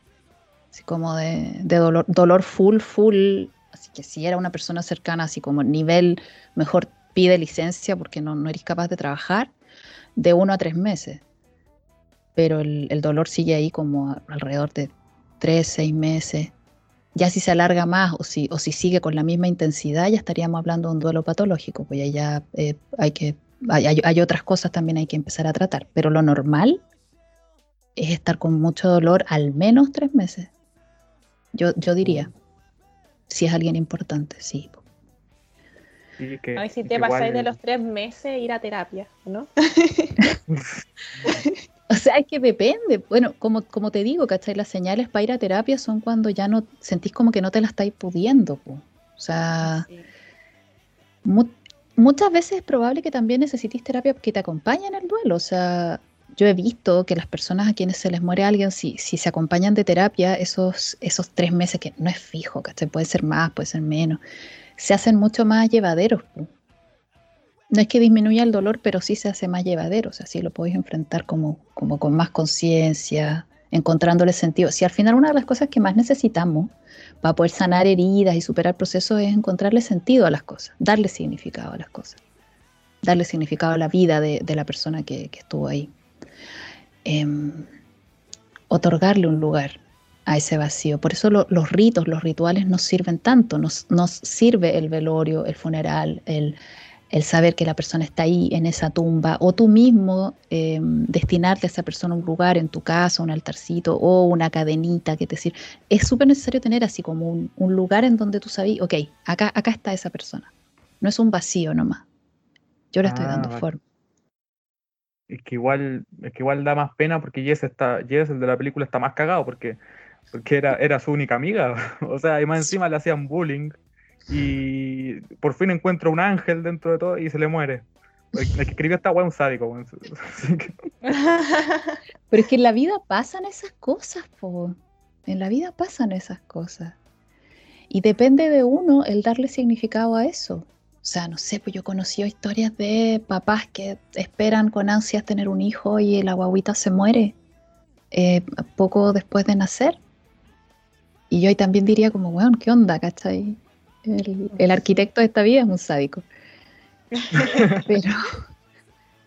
Así como de, dolor, full, full. Así que si era una persona cercana, así como nivel, mejor pide licencia porque no eres capaz de trabajar, de uno a tres meses pero el, dolor sigue ahí como alrededor de tres, seis meses. Ya si se alarga más o si, o si sigue con la misma intensidad, ya estaríamos hablando de un duelo patológico, pues ya, eh, hay que, hay, otras cosas también hay que empezar a tratar. Pero lo normal es estar con mucho dolor al menos tres meses. Yo, yo diría, si es alguien importante, sí. a ver si te pasáis de los tres meses ir a terapia, ¿no? O sea, es que depende. Bueno, como, como te digo, ¿cachai? Las señales para ir a terapia son cuando ya no sentís como que no te la estáis pudiendo. O sea, muchas veces es probable que también necesites terapia que te acompañe en el duelo. O sea, yo he visto que las personas a quienes se les muere alguien, si, si se acompañan de terapia, esos, esos tres meses que no es fijo, ¿cachai? Puede ser más, puede ser menos, se hacen mucho más llevaderos no es que disminuya el dolor, pero sí se hace más llevadero, o sea, sí lo podéis enfrentar como, como con más conciencia, encontrándole sentido. Si al final una de las cosas que más necesitamos para poder sanar heridas y superar procesos es encontrarle sentido a las cosas, darle significado a las cosas, darle significado a la vida de, la persona que, estuvo ahí. Em, otorgarle un lugar a ese vacío. Por eso los ritos, los rituales nos sirven tanto, nos, nos sirve el velorio, el funeral, el, el saber que la persona está ahí en esa tumba, o tú mismo eh, destinarte a esa persona un lugar en tu casa, un altarcito o una cadenita que te sirve. Es súper necesario tener así como un, lugar en donde tú sabes, ok, acá, acá está esa persona. No es un vacío nomás. Yo le estoy dando ah, forma. Es que igual, es que igual da más pena porque Jess está, Jess, el de la película, está más cagado porque, porque era, era su única amiga. o sea, y más encima le hacían bullying y por fin encuentra un ángel dentro de todo y se le muere. El, que escribió esta weá un sádico. Pero es que en la vida pasan esas cosas, po. En la vida pasan esas cosas. Y depende de uno el darle significado a eso. O sea, no sé, pues yo conocí historias de papás que esperan con ansias tener un hijo y la guaguita se muere eh, poco después de nacer. Y yo ahí también diría como, weón, ¿qué onda, cachai? El, arquitecto de esta vida es un sádico. pero,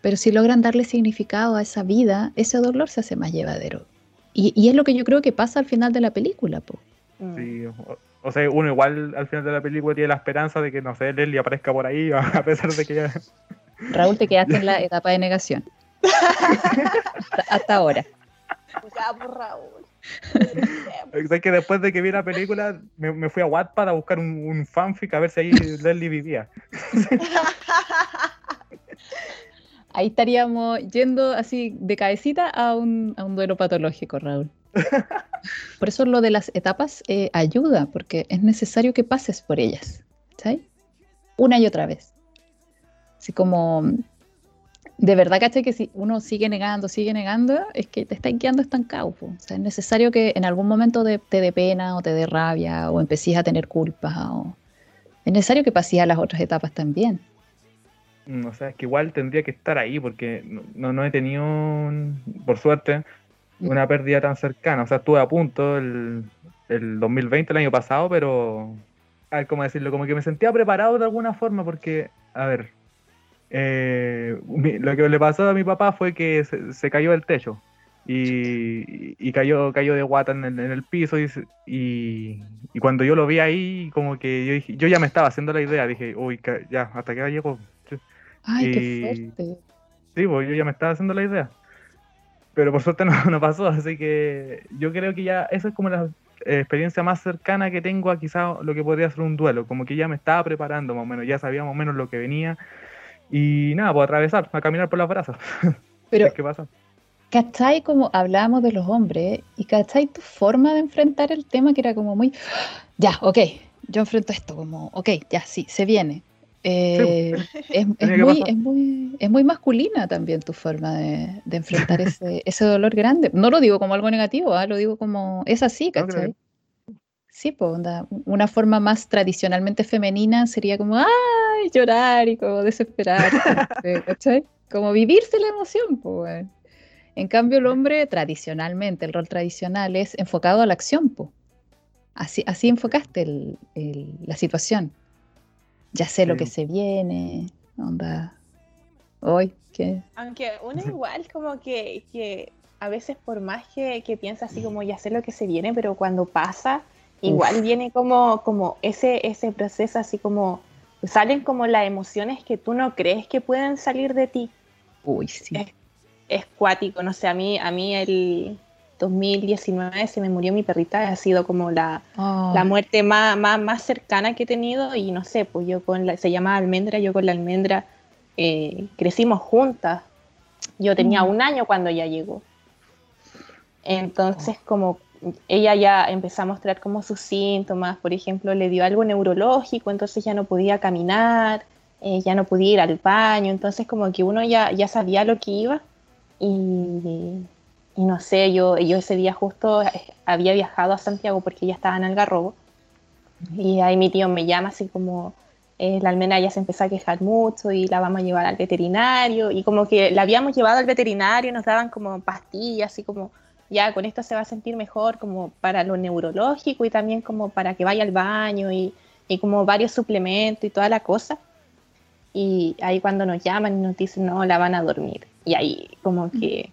pero si logran darle significado a esa vida, ese dolor se hace más llevadero. Y, es lo que yo creo que pasa al final de la película. Po. Mm. Sí, o, sea, uno igual al final de la película tiene la esperanza de que, no sé, Leslie aparezca por ahí, a pesar de que ya... Raúl, te quedaste en la etapa de negación. hasta, ahora. por Raúl. es que después de que vi la película, me, fui a Wattpad a buscar un, fanfic a ver si ahí Leslie vivía. Ahí estaríamos yendo así de cabecita a un, duelo patológico, Raúl. Por eso lo de las etapas eh, ayuda, porque es necesario que pases por ellas, ¿sabes? Una y otra vez. Así como de verdad, ¿cachai? Que si uno sigue negando, sigue negando, es que te está quedando estancado. O sea, es necesario que en algún momento te dé pena o te dé rabia o empecés a tener culpa. O... Es necesario que pases a las otras etapas también. Mm, o sea, es que igual tendría que estar ahí porque no, no he tenido, por suerte, mm. una pérdida tan cercana. O sea, estuve a punto el, el 2020, el año pasado, pero, a ver, ¿cómo decirlo? Como que me sentía preparado de alguna forma porque, a ver, eh, lo que le pasó a mi papá fue que se, cayó del techo y, cayó, cayó de guata en el, piso y, cuando yo lo vi ahí, como que yo, dije, yo ya me estaba haciendo la idea, dije, uy, ya, hasta que llegó. Ay, qué fuerte. Sí, pues yo ya me estaba haciendo la idea. Pero por suerte no, no pasó, así que yo creo que ya eso es como la, experiencia más cercana que tengo a quizá lo que podría ser un duelo, como que ya me estaba preparando más o menos, ya sabía más o menos lo que venía y nada, pues atravesar, a caminar por las brasas. Pero, ¿Qué pasa? ¿cachai? Como hablábamos de los hombres, y ¿cachai? Tu forma de enfrentar el tema que era como muy, ya, ok, yo enfrento esto, como, ok, ya, sí, se viene. Eh, es, es Tenía que muy, es, muy, es muy masculina también tu forma de, de enfrentar ese, ese dolor grande. No lo digo como algo negativo, ¿ah? lo digo como, es así, ¿cachai? Sí, pues, una forma más tradicionalmente femenina sería como, ay, llorar y como desesperarse, ¿cachai? Como vivirse la emoción, pues. En cambio, el hombre tradicionalmente, el rol tradicional es enfocado a la acción, pues. Así, así enfocaste el- el- la situación. Ya sé lo Sí. que se viene, onda. Hoy, que Aunque uno igual como que, que a veces por más que, que piensa así como ya sé lo que se viene, pero cuando pasa, igual Uf. viene como, como ese, ese proceso así como, salen como las emociones que tú no crees que pueden salir de ti. Uy, sí. Es- Es cuático, no sé, a mí, a mí el 2019 se me murió mi perrita, ha sido como la, la muerte más, más, más cercana que he tenido y no sé, pues yo con la, se llama Almendra, yo con la Almendra eh, crecimos juntas. Yo tenía Mm. un año cuando ella llegó. Entonces como ella ya empezó a mostrar como sus síntomas, por ejemplo, le dio algo neurológico, entonces ya no podía caminar, eh, ya no podía ir al baño, entonces como que uno ya, ya sabía lo que iba y, no sé, yo, yo ese día justo eh, había viajado a Santiago porque ella estaba en Algarrobo y ahí mi tío me llama así como eh, la almena ya se empezó a quejar mucho y la vamos a llevar al veterinario y como que la habíamos llevado al veterinario nos daban como pastillas así como ya con esto se va a sentir mejor como para lo neurológico y también como para que vaya al baño y, y como varios suplementos y toda la cosa. Y ahí cuando nos llaman y nos dicen no la van a dormir y ahí como que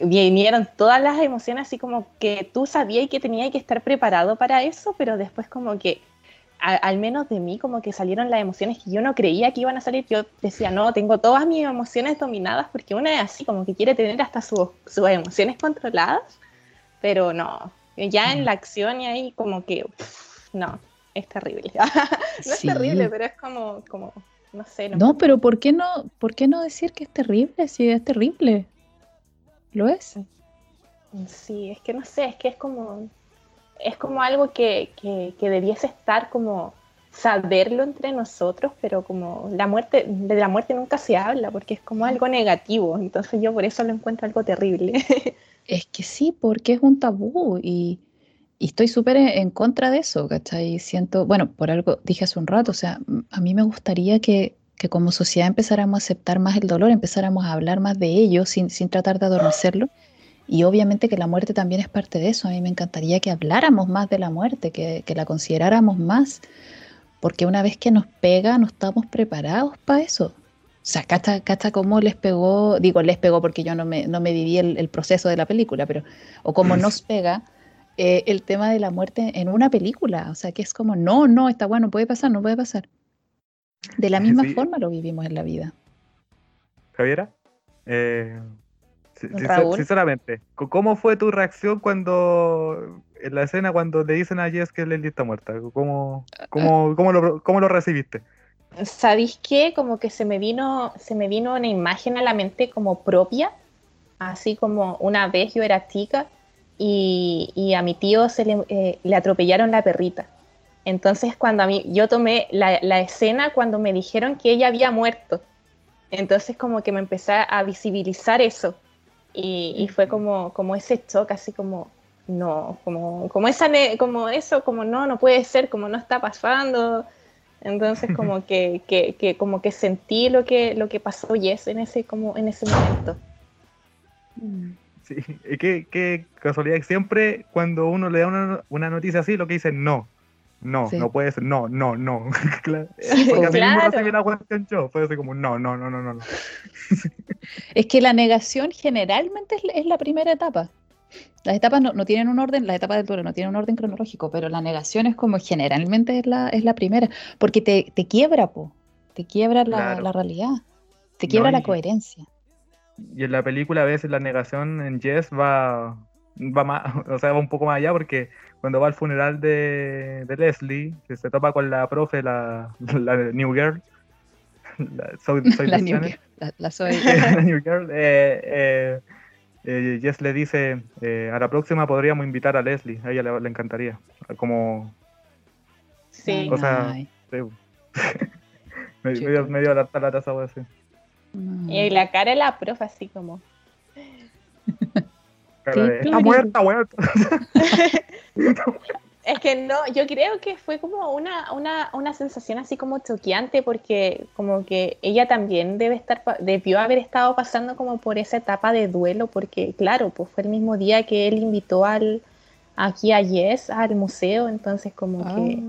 vinieron todas las emociones así como que tú sabías que tenías que estar preparado para eso, pero después como que a- al menos de mí como que salieron las emociones que yo no creía que iban a salir. Yo decía, no, tengo todas mis emociones dominadas porque una es así como que quiere tener hasta sus, sus emociones controladas, pero no, ya en la acción y ahí como que pff, no, es terrible. no es Sí. terrible, pero es como, como no sé. No, encuentro- pero ¿por qué no, por qué no decir que es terrible si es terrible? ¿Lo es? Sí, es que no sé, es que es como, es como algo que, que, debiese estar como saberlo entre nosotros, pero como la muerte, de la muerte nunca se habla porque es como algo negativo, entonces yo por eso lo encuentro algo terrible. Es que sí, porque es un tabú y, y estoy súper en, contra de eso, ¿cachai? Siento, bueno, por algo dije hace un rato, o sea, a mí me gustaría que, que como sociedad empezáramos a aceptar más el dolor, empezáramos a hablar más de ello sin, sin tratar de adormecerlo. Y obviamente que la muerte también es parte de eso. A mí me encantaría que habláramos más de la muerte, que, que la consideráramos más, porque una vez que nos pega, no estamos preparados para eso. O sea, cacha, cacha cómo les pegó, digo, les pegó porque yo no me, no me viví el, el proceso de la película, pero, o cómo nos pega eh, el tema de la muerte en una película. O sea, que es como, no, no, está bueno, puede pasar, no puede pasar. De la misma Sí. forma lo vivimos en la vida. Javiera, eh, Raúl. sinceramente, ¿cómo fue tu reacción cuando en la escena cuando le dicen a Jess que Leslie está muerta? ¿Cómo, cómo, cómo lo, cómo lo recibiste? ¿Sabéis qué? Como que se me vino, se me vino una imagen a la mente como propia, así como una vez yo era chica y, y a mi tío se le, eh, le atropellaron la perrita. Entonces cuando a mí, yo tomé la, la escena cuando me dijeron que ella había muerto. Entonces como que me empecé a visibilizar eso. Y, y fue como, como ese shock, así como, no, como, como, esa ne- como eso, como no, no puede ser, como no está pasando. Entonces como que, que, que como que sentí lo que, lo que pasó Yes en ese, como, en ese momento. Sí, y qué, qué casualidad siempre cuando uno le da una, una noticia así, lo que dice no. No, Sí. no puede ser, no, no, no. Claro. Porque así mismo claro. recibí la cuestión yo. Fue así como, no, no, no, no, no. no. Es que la negación generalmente es, la- es la primera etapa. Las etapas no, no tienen un orden, las etapas del duelo no tienen un orden cronológico, pero la negación es como generalmente es la, es la primera, porque te, te quiebra, po, te quiebra la, Claro. la realidad, te quiebra No, la y- coherencia. Y en la película a veces la negación en Jess va, va más, o sea, va un poco más allá porque cuando va al funeral de, de Leslie, que se topa con la profe, la, la New Girl, la, soy, soy La New Girl, la, la soy. la New Girl, eh, eh, eh, Jess le dice, eh, a la próxima podríamos invitar a Leslie, a ella le, le encantaría, como... Sí. O sea, sí. me, dio, me dio la, la taza, así. no. Y la cara de la profe así como. De, claro. Está muerta. Es que no, yo creo que fue como una, una, una sensación así como choqueante porque como que ella también debe estar, debió haber estado pasando como por esa etapa de duelo porque claro, pues fue el mismo día que él invitó al, aquí a Yes, al museo, entonces como Ah. que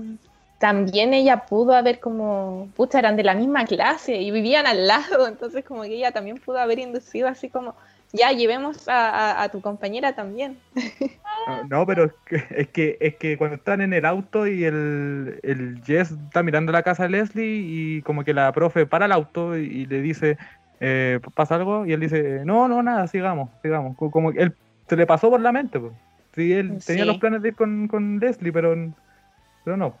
también ella pudo haber como, pucha, eran de la misma clase y vivían al lado, entonces como que ella también pudo haber inducido así como, ya llevemos a, a- a tu compañera también. No, No, pero es que, es que es que cuando están en el auto y el, el Jess está mirando la casa de Leslie y como que la profe para el auto y, y le dice, eh, ¿pasa algo? Y él dice, no, no, nada, sigamos, sigamos. Co- Como que él se le pasó por la mente, pues. Sí, él tenía los planes de ir con, con Leslie, pero, pero no.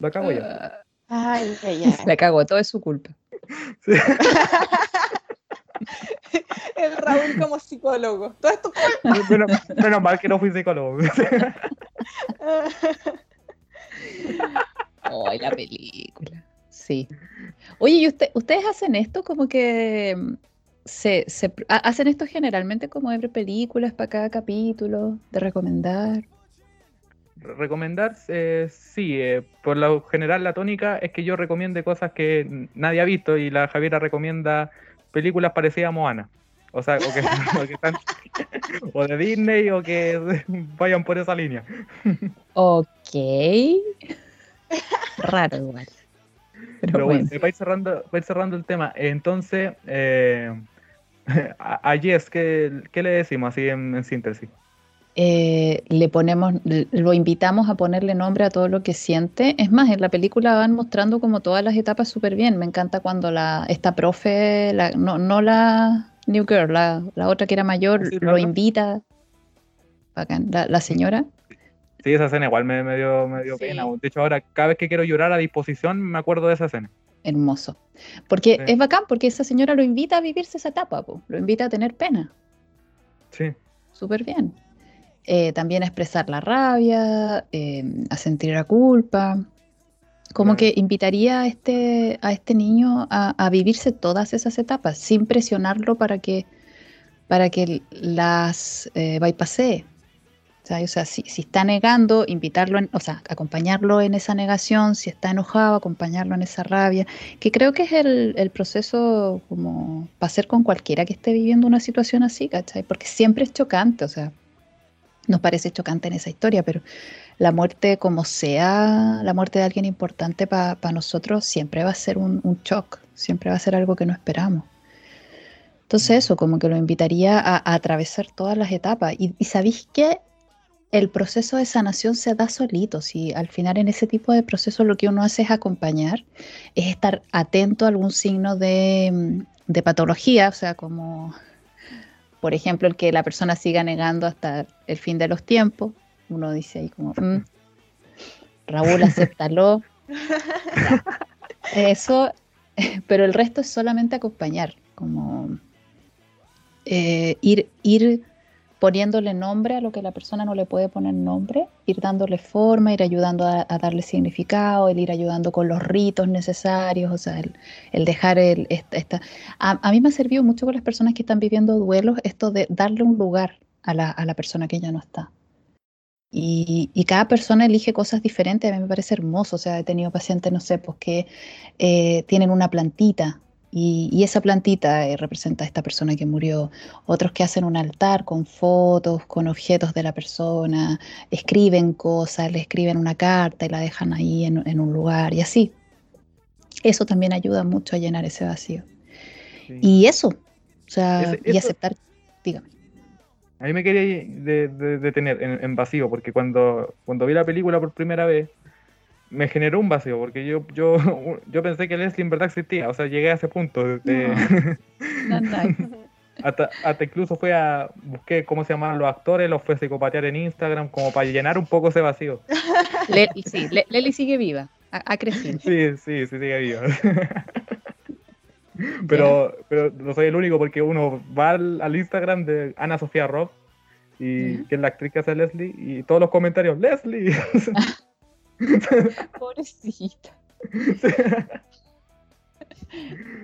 Lo acabo ya. Ay, ay, La cagó, todo es su culpa. Sí. El Raúl como psicólogo. Todo esto menos, menos mal que no fui psicólogo. Ay, la película. Sí. Oye, ¿y usted, ustedes hacen esto como que mm, se, hacen esto generalmente como de ver películas para cada capítulo, de recomendar? Recomendar, eh, sí, eh, por lo general la tónica es que yo recomiende cosas que nadie ha visto y la Javiera recomienda películas parecidas a Moana. O sea, o que, o que están- o de Disney o que vayan por esa línea. Ok. Raro igual. Pero, Pero bueno, bueno. eh, para ir cerrando, para ir cerrando el tema, entonces, eh, a, a Jess, ¿qué, qué le decimos así en, en síntesis? Eh, le ponemos, lo invitamos a ponerle nombre a todo lo que siente. Es más, en la película van mostrando como todas las etapas súper bien. Me encanta cuando la, esta profe, la- no, no la New Girl, la, la otra que era mayor, Sí, lo invita. Bacán, la, la señora. Sí, esa escena igual me, me dio, me dio Sí. pena. De hecho, ahora cada vez que quiero llorar a disposición me acuerdo de esa escena. Hermoso. Porque Sí. es bacán, porque esa señora lo invita a vivirse esa etapa, po, lo invita a tener pena. Sí. Súper bien. Eh, también a expresar la rabia, eh, a sentir la culpa. Como Claro. que invitaría a este, a este niño a, a vivirse todas esas etapas sin presionarlo para que, para que las eh, bypassee. O sea, o sea, si, si está negando, invitarlo, en- o sea, acompañarlo en esa negación, si está enojado, acompañarlo en esa rabia, que creo que es el, el proceso como para hacer con cualquiera que esté viviendo una situación así, ¿cachai? Porque siempre es chocante, o sea, nos parece chocante en esa historia, pero la muerte, como sea la muerte de alguien importante para nosotros, siempre va a ser un, un shock, siempre va a ser algo que no esperamos. Entonces eso, como que lo invitaría a, atravesar todas las etapas. Y, y sabéis que el proceso de sanación se da solito. Si al final en ese tipo de proceso lo que uno hace es acompañar, es estar atento a algún signo de, de patología, o sea, como por ejemplo el que la persona siga negando hasta el fin de los tiempos. Uno dice ahí como, "Mm, Raúl, acéptalo. Eso, pero el resto es solamente acompañar, como eh, ir, ir poniéndole nombre a lo que la persona no le puede poner nombre, ir dándole forma, ir ayudando a, darle significado, el ir ayudando con los ritos necesarios, o sea, el, dejar el, esta, a mí me ha servido mucho con las personas que están viviendo duelos esto de darle un lugar a la, a la persona que ya no está. Y, y cada persona elige cosas diferentes, a mí me parece hermoso, o sea, he tenido pacientes, no sé, pues que eh, tienen una plantita y, y esa plantita eh, representa a esta persona que murió, otros que hacen un altar con fotos, con objetos de la persona, escriben cosas, le escriben una carta y la dejan ahí en, en un lugar y así. Eso también ayuda mucho a llenar ese vacío. sí. Y eso, o sea, y eso- aceptar, dígame. A mí me quería de- de- detener en, en vacío, porque cuando, cuando vi la película por primera vez, me generó un vacío, porque yo, yo, yo pensé que Leslie en verdad existía, o sea, llegué a ese punto. de- No. Hasta, hasta incluso fue a. Busqué cómo se llamaban los actores, los fue a psicopatear en Instagram, como para llenar un poco ese vacío. Leli, sí, Leli sigue viva, ha, crecido. Sí, sí, sí, sigue vivo. Pero, pero no soy el único porque uno va al, al Instagram de Ana Sofía Robb, y, que es la actriz que hace Leslie, y todos los comentarios, ¡Leslie! Pobrecita.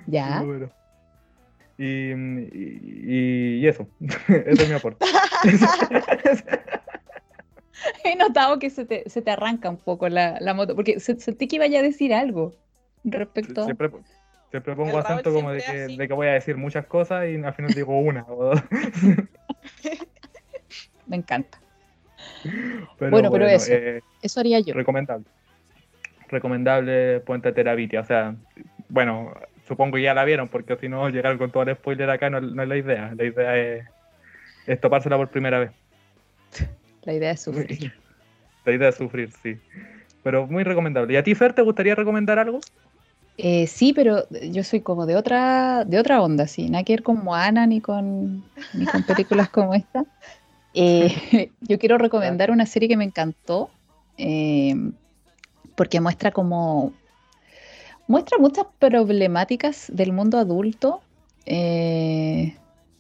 Ya. Bueno. Y, y, y eso, ese es mi aporte. He notado que se te, se te arranca un poco la, la moto, porque se- sentí que iba a decir algo respecto a... siempre, siempre pongo El acento como de siempre que, de que voy a decir muchas cosas y al final digo una o dos. Me encanta. Pero Bueno, pero eso. eh, Eso haría yo. recomendable. Recomendable Puente Terabitia. O sea, bueno, supongo que ya la vieron porque si no llegar con todo el spoiler acá no, no es la idea. La idea es, es topársela por primera vez. La idea es sufrir. La idea es sufrir, sí. Pero muy recomendable. ¿Y a ti, Fer, te gustaría recomendar algo? Eh, sí, pero yo soy como de otra, de otra onda, sí. Nada que ver con Moana ni con, ni con películas como esta. Eh, yo quiero recomendar una serie que me encantó eh, porque muestra como muestra muchas problemáticas del mundo adulto. Eh,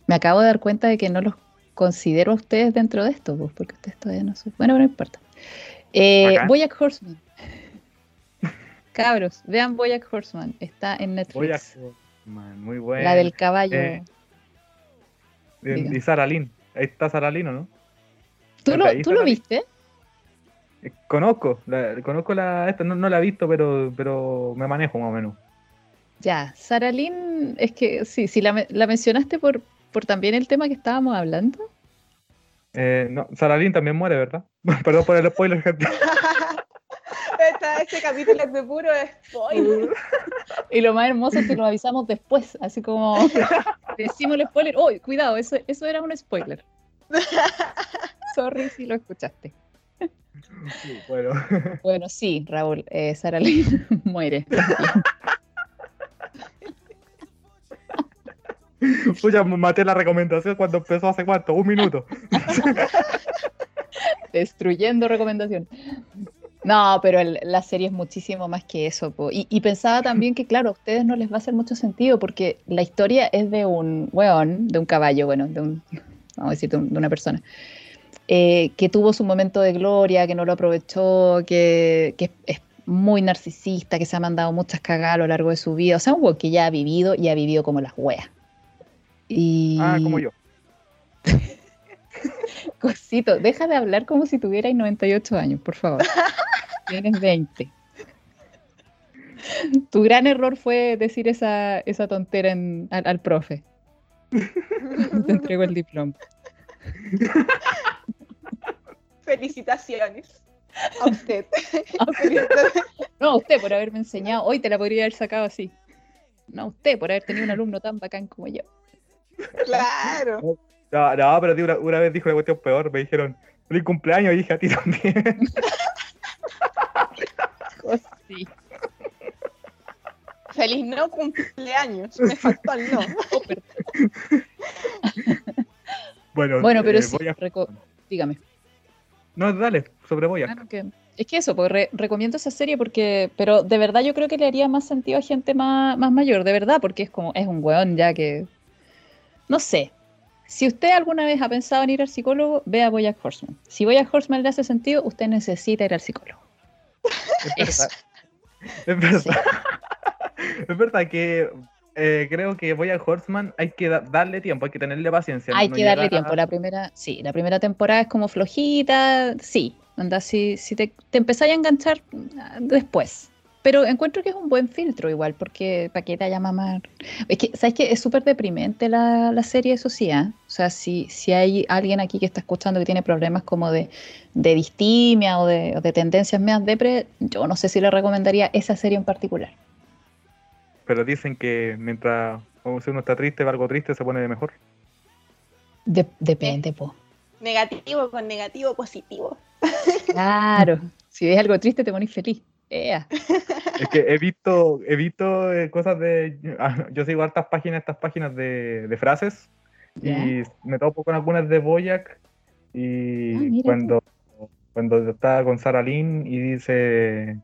me acabo de dar cuenta de que no los considero a ustedes dentro de esto, pues, porque ustedes todavía no son. Bueno, no importa. Bojack Horseman. Cabros, vean Bojack Horseman. Está en Netflix. Voy a... Man, muy bueno. La del caballo. Y Sara Lynn. Ahí está Sara Lynn, ¿o no? ¿Tú, lo, ahí ¿tú está lo la- viste? Eh, Conozco, la, conozco la esta, no, no la he visto, pero, pero me manejo más o menos. Ya, Sara Lynn, es que sí, sí, la, la mencionaste por, por también el tema que estábamos hablando. Eh, no, Sara Lynn también muere, ¿verdad? Perdón por el spoiler, gente. Esta- este capítulo es de puro spoiler. Y lo más hermoso es que lo avisamos después, así como decimos el spoiler. ¡Oh, cuidado! Eso, eso era un spoiler. Sorry si lo escuchaste. Sí, bueno. Bueno, sí, Raúl, eh, Sara Lynn muere. Pucha, maté la recomendación cuando empezó hace cuánto, un minuto. Destruyendo recomendación. No, pero el- la serie es muchísimo más que eso. Y, y pensaba también que, claro, a ustedes no les va a hacer mucho sentido porque la historia es de un weón, de un caballo, bueno, de un, vamos a decir, de, un- de una persona, eh, que tuvo su momento de gloria, que no lo aprovechó, que, que es muy narcisista, que se ha mandado muchas cagadas a lo largo de su vida. O sea, un weón que ya ha vivido y ha vivido como las weas. Y... Ah, como yo. Cosito, deja de hablar como si tuvierais 98 años, por favor. Tienes 20. Tu gran error fue decir esa, esa tontera en- al, al profe. Te entrego el diploma. Felicitaciones a usted. No, usted por haberme enseñado. Hoy te la podría haber sacado así. No, usted por haber tenido un alumno tan bacán como yo. claro. No, no, pero tío, una, una vez dijo una cuestión peor, me dijeron, feliz cumpleaños, y dije a ti también. Sí. Feliz no cumpleaños. Me faltó el no. Oh. Bueno, Bueno, pero eh, sí, voy a- reco- dígame. No, dale, sobre Boyac. Claro que- Es que eso, porque re- recomiendo esa serie porque, pero de verdad yo creo que le haría más sentido a gente más, más mayor, de verdad, porque es como, es un weón ya que, no sé. Si usted alguna vez ha pensado en ir al psicólogo, vea Boyack Horseman. Si Boyack Horseman le hace sentido, usted necesita ir al psicólogo. Es verdad. Es verdad. es verdad que eh, creo que voy a Horseman hay que da- darle tiempo, hay que tenerle paciencia. Hay no que darle a- tiempo. La primera, sí, la primera temporada es como flojita, sí. Anda, si, si te, te empezáis a enganchar ah, después. Pero encuentro que es un buen filtro igual, porque para qué te haya mamar. Es que, ¿sabes qué? Es súper deprimente la, la serie, eso sí, ¿ah? O sea, si, si hay alguien aquí que está escuchando que tiene problemas como de, de distimia o de, o de tendencias medias depre, yo no sé si le recomendaría esa serie en particular. Pero dicen que mientras si uno está triste, o algo triste, se pone mejor. De- depende, po. Negativo con negativo positivo. Claro. Si ves algo triste, te pones feliz. Es que he visto, he visto eh, cosas de. ah, Yo sigo hartas páginas, estas páginas de, de frases. y me topo con algunas de Boyac y ah, cuando, cuando está con Sara Lynn y dice,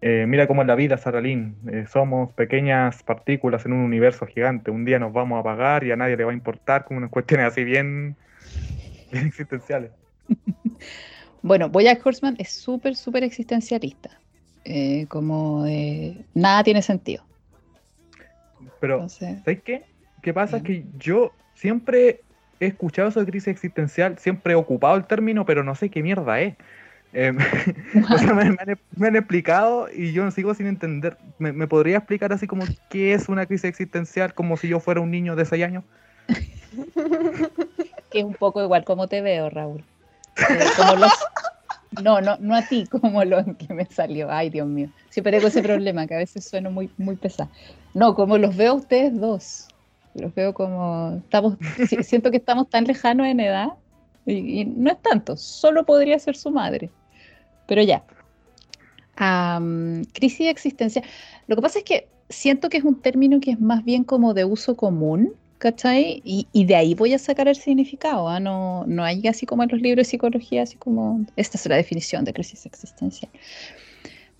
eh, mira cómo es la vida, Sara Lynn, eh, somos pequeñas partículas en un universo gigante, un día nos vamos a apagar y a nadie le va a importar, como unas cuestiones así bien, bien existenciales. bueno, Boyack Horseman es súper, súper existencialista, eh, como nada tiene sentido. Pero, ¿sabes qué? ¿Qué pasa? Es que yo siempre he escuchado eso de crisis existencial, siempre he ocupado el término, pero no sé qué mierda es. Eh, o sea, me, han, explicado y yo sigo sin entender. ¿Me, podría explicar así como qué es una crisis existencial como si yo fuera un niño de 6 años? que es un poco igual como te veo, Raúl. Eh, como los... No, no, no a ti, como lo que me salió. Ay, Dios mío. Siempre tengo ese problema, que a veces sueno muy, muy pesado. No, como los veo a ustedes dos. Los veo como, siento que estamos tan lejanos en edad y, no es tanto, solo podría ser su madre. Pero ya. crisis existencial. Lo que pasa es que siento que es un término que es más bien como de uso común, ¿cachai? Y, de ahí voy a sacar el significado. ¿ah? No, no hay así como en los libros de psicología, así como esta es la definición de crisis existencial.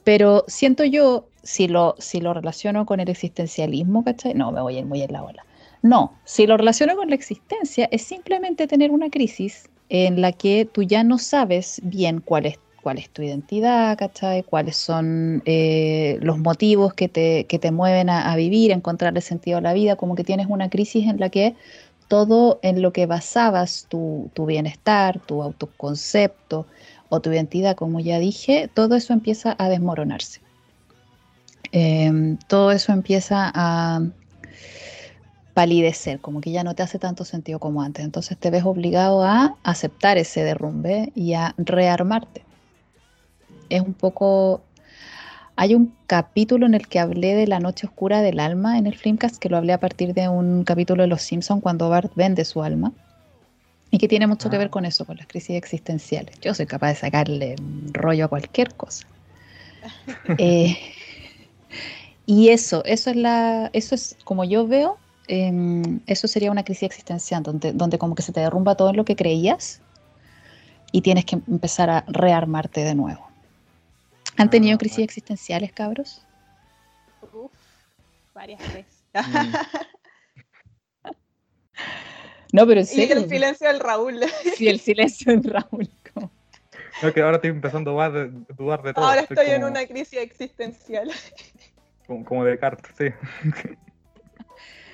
Pero siento yo, si lo, si lo relaciono con el existencialismo, ¿cachai? No, me voy a ir muy en la ola. No, si lo relaciono con la existencia, es simplemente tener una crisis en la que tú ya no sabes bien cuál es, cuál es tu identidad, ¿cachai? Cuáles son eh, los motivos que te, que te mueven a, vivir, a encontrarle sentido a la vida, como que tienes una crisis en la que todo en lo que basabas tu, bienestar, tu autoconcepto o tu identidad, como ya dije, todo eso empieza a desmoronarse. Em, todo eso empieza a, palidecer, como que ya no te hace tanto sentido como antes. Entonces te ves obligado a aceptar ese derrumbe y a rearmarte. Es un poco... Hay un capítulo en el que hablé de la noche oscura del alma en el Filmcast, que lo hablé a partir de un capítulo de Los Simpsons cuando Bart vende su alma. Y que tiene mucho que ver ah. con eso, con las crisis existenciales. Yo soy capaz de sacarle rollo a cualquier cosa. Eh, y eso, eso es la, eso es como yo veo Em, eso sería una crisis existencial, donde, donde como que se te derrumba todo lo que creías y tienes que empezar a rearmarte de nuevo. ¿Han tenido ah, crisis existenciales, cabros? Uf, varias veces. Mm. no, pero sí. Y el silencio del Raúl. Sí, el silencio del Raúl. No, que ahora estoy empezando a dudar de, todo. Ahora estoy, en una crisis existencial. Como, como de cartas, sí.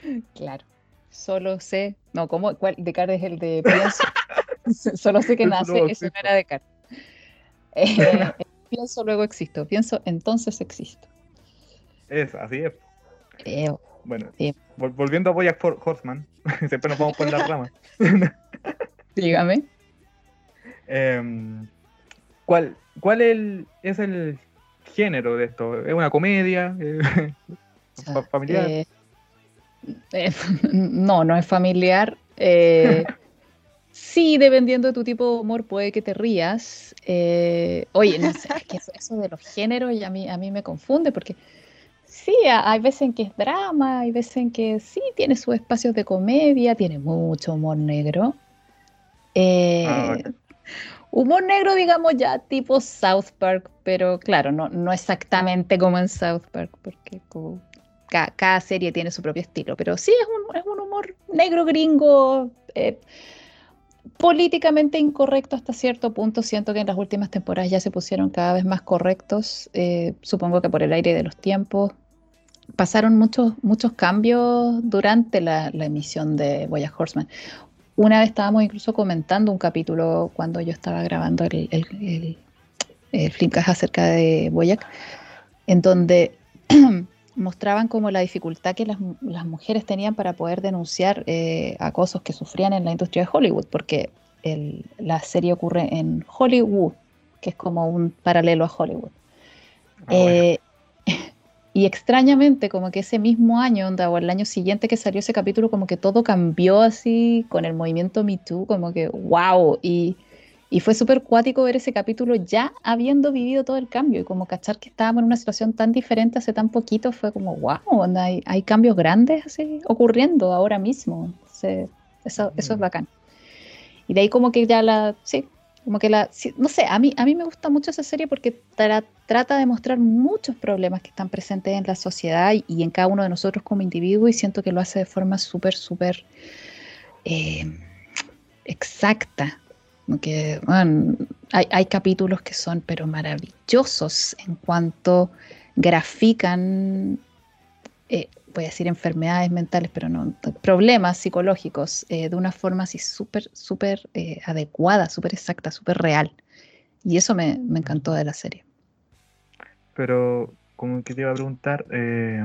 Claro. Solo sé. No, ¿cómo? ¿Cuál? Descartes es el de pienso. Solo sé que nace, eso no era Descartes. Eh, pienso, luego existo. Pienso, entonces existo. Es, así es. bueno, volviendo a Boyack Horseman, siempre nos vamos por las ramas. Dígame. Em, ¿Cuál, cuál es el género de esto? ¿Es una comedia? ¿Familiar? Eh, eh, no, no es familiar. Eh, sí, dependiendo de tu tipo de humor, puede que te rías. Eh, oye, no sé, es que eso, de los géneros a mí, a mí me confunde porque sí, hay veces en que es drama, hay veces en que sí, tiene sus espacios de comedia, tiene mucho humor negro. Ah, humor negro, digamos, ya tipo South Park, pero claro, no, no exactamente como en South Park, porque como cada, serie tiene su propio estilo, pero sí es un, es un humor negro gringo, eh, políticamente incorrecto hasta cierto punto. Siento que en las últimas temporadas ya se pusieron cada vez más correctos, eh, supongo que por el aire de los tiempos. Pasaron muchos, muchos cambios durante la, emisión de Boya Horseman. Una vez estábamos incluso comentando un capítulo cuando yo estaba grabando el, el, el, acerca de Boyac, en donde mostraban como la dificultad que las, mujeres tenían para poder denunciar eh, acosos que sufrían en la industria de Hollywood, porque la serie ocurre en Hollywood, que es como un paralelo a Hollywood. Ah, eh, y extrañamente, como que ese mismo año, o el año siguiente que salió ese capítulo, como que todo cambió así con el movimiento Me Too, como que wow. Y y fue súper cuático ver ese capítulo ya habiendo vivido todo el cambio y como cachar que estábamos en una situación tan diferente hace tan poquito, fue como, wow, hay, hay cambios grandes así ocurriendo ahora mismo. Eso, eso es bacán. Y de ahí como que ya la, sí, como que la, no sé, a mí, a mí me gusta mucho esa serie porque trata de mostrar muchos problemas que están presentes en la sociedad y, en cada uno de nosotros como individuo y siento que lo hace de forma súper, súper eh, exacta. Que, hay, hay, capítulos que son pero maravillosos en cuanto grafican eh, voy a decir enfermedades mentales, pero no, problemas psicológicos eh, de una forma así súper, súper eh, adecuada, súper exacta, súper real. Y eso me, encantó de la serie. Pero, como que te iba a preguntar, eh,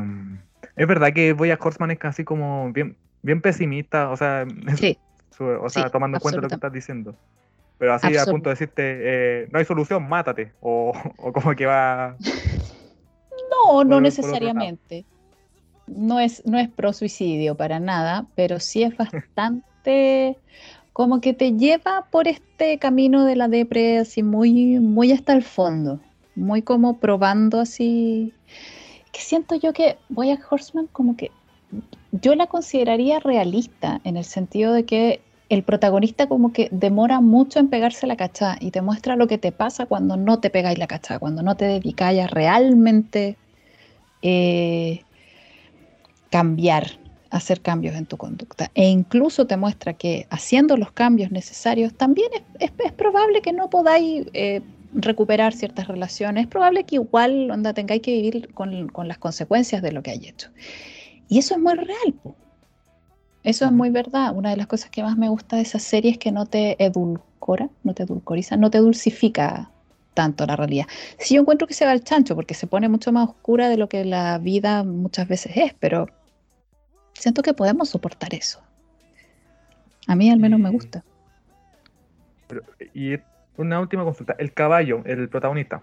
¿es verdad que Boya Horseman es casi como bien, bien pesimista? O sea, o sea tomando en cuenta lo que estás diciendo. Pero así a punto de decirte, no hay solución, mátate. O, o como que va... No, no necesariamente no es, no es pro suicidio para nada, pero sí es bastante como que te lleva por este camino de la depresión así muy, muy hasta el fondo, muy como probando así, que siento yo que voy a Horseman como que yo la consideraría realista en el sentido de que el protagonista como que demora mucho en pegarse la cachada y te muestra lo que te pasa cuando no te pegáis la cachada, cuando no te dedicáis realmente eh, cambiar, hacer cambios en tu conducta. E incluso te muestra que haciendo los cambios necesarios también es, probable que no podáis eh, recuperar ciertas relaciones. Es probable que igual onda, tengáis que vivir con, las consecuencias de lo que hay hecho. Y eso es muy real. Eso es muy verdad. Una de las cosas que más me gusta de esa serie es que no te edulcora, no te edulcoriza, no te dulcifica tanto la realidad. Sí, yo encuentro que se va al chancho porque se pone mucho más oscura de lo que la vida muchas veces es, pero Siento que podemos soportar eso. A mí al menos me gusta. y una última consulta. El caballo, el protagonista,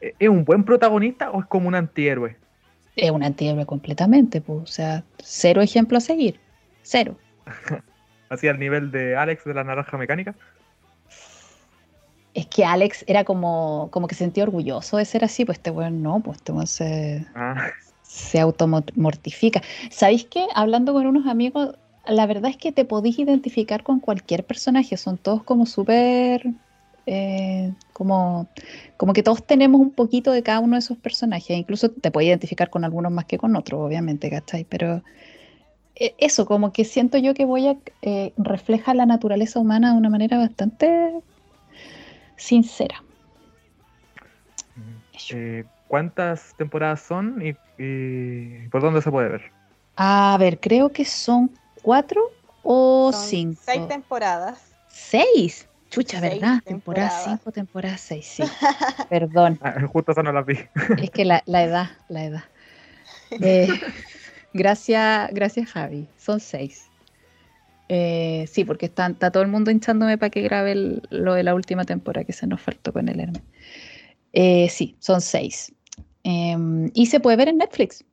¿e-, ¿es un buen protagonista o es como un antihéroe? Es un antihéroe completamente, pues, o sea, cero ejemplo a seguir. Cero. ¿Así al nivel de Alex de la naranja mecánica? Es que Alex era como, como que sentía orgulloso de ser así, pues este weón no, pues este weón se, ah se automortifica. ¿Sabéis qué? Hablando con unos amigos, la verdad es que te podéis identificar con cualquier personaje, son todos como súper... Eh, como, como que todos tenemos un poquito de cada uno de esos personajes, incluso te puedes identificar con algunos más que con otros, obviamente, ¿cachai? Pero eso, como que siento yo que voy a eh, refleja la naturaleza humana de una manera bastante sincera. Eh, ¿Cuántas temporadas son y, por dónde se puede ver? A ver, creo que son cuatro o cinco. Seis temporadas. ¿Seis? Chucha, ¿verdad? Temporada cinco, temporada seis, sí. Perdón. Ah, justo esa no la vi. Es que la, edad, la edad. Eh, gracias, gracias Javi. Son seis. Eh, sí, porque está, todo el mundo hinchándome para que grabe lo de la última temporada que se nos faltó con el Hermes. Eh, sí, son seis. Em, y se puede ver en Netflix.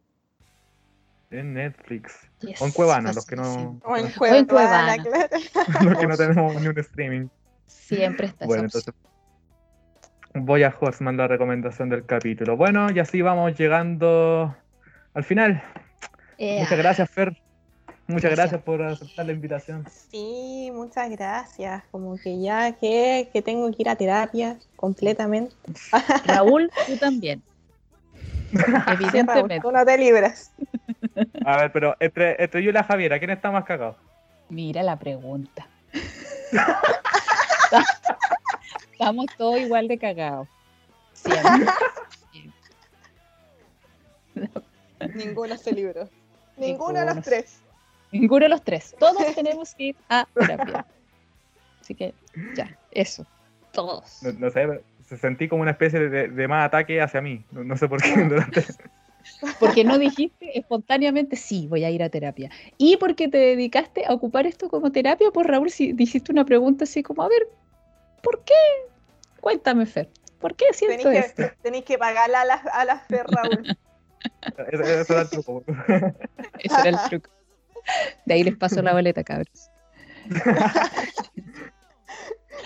En Netflix. o en Cuevana, los que no. O en, Cuevana, los que no tenemos ni un streaming. Siempre está Bueno, entonces. Voy a Horseman la recomendación del capítulo. Bueno, y así vamos llegando al final. Muchas gracias, Fer. Muchas gracias. por aceptar la invitación. Sí, muchas gracias. Como que ya que, que tengo que ir a terapia completamente. Raúl, tú también. Evidentemente. tú no te libras. A ver, pero entre, entre yo y la Javiera, ¿quién está más cagado? Mira la pregunta. Estamos todos igual de cagados. Ninguno se libró. Ninguno de los tres. Ninguno de los tres. Todos tenemos que ir a terapia. Así que ya, eso. Todos. No, sé, se sentí como una especie de, de más ataque hacia mí. No, sé por qué. Porque no dijiste espontáneamente, sí, voy a ir a terapia. Y porque te dedicaste a ocupar esto como terapia, pues Raúl, si dijiste una pregunta así como, a ver, ¿por qué? Cuéntame, Fer, ¿por qué siento tenéis esto? Que, tenéis que pagarla a la, a la Fer, Raúl. Eso, era el truco. Ese era el truco. De ahí les paso la boleta, cabros.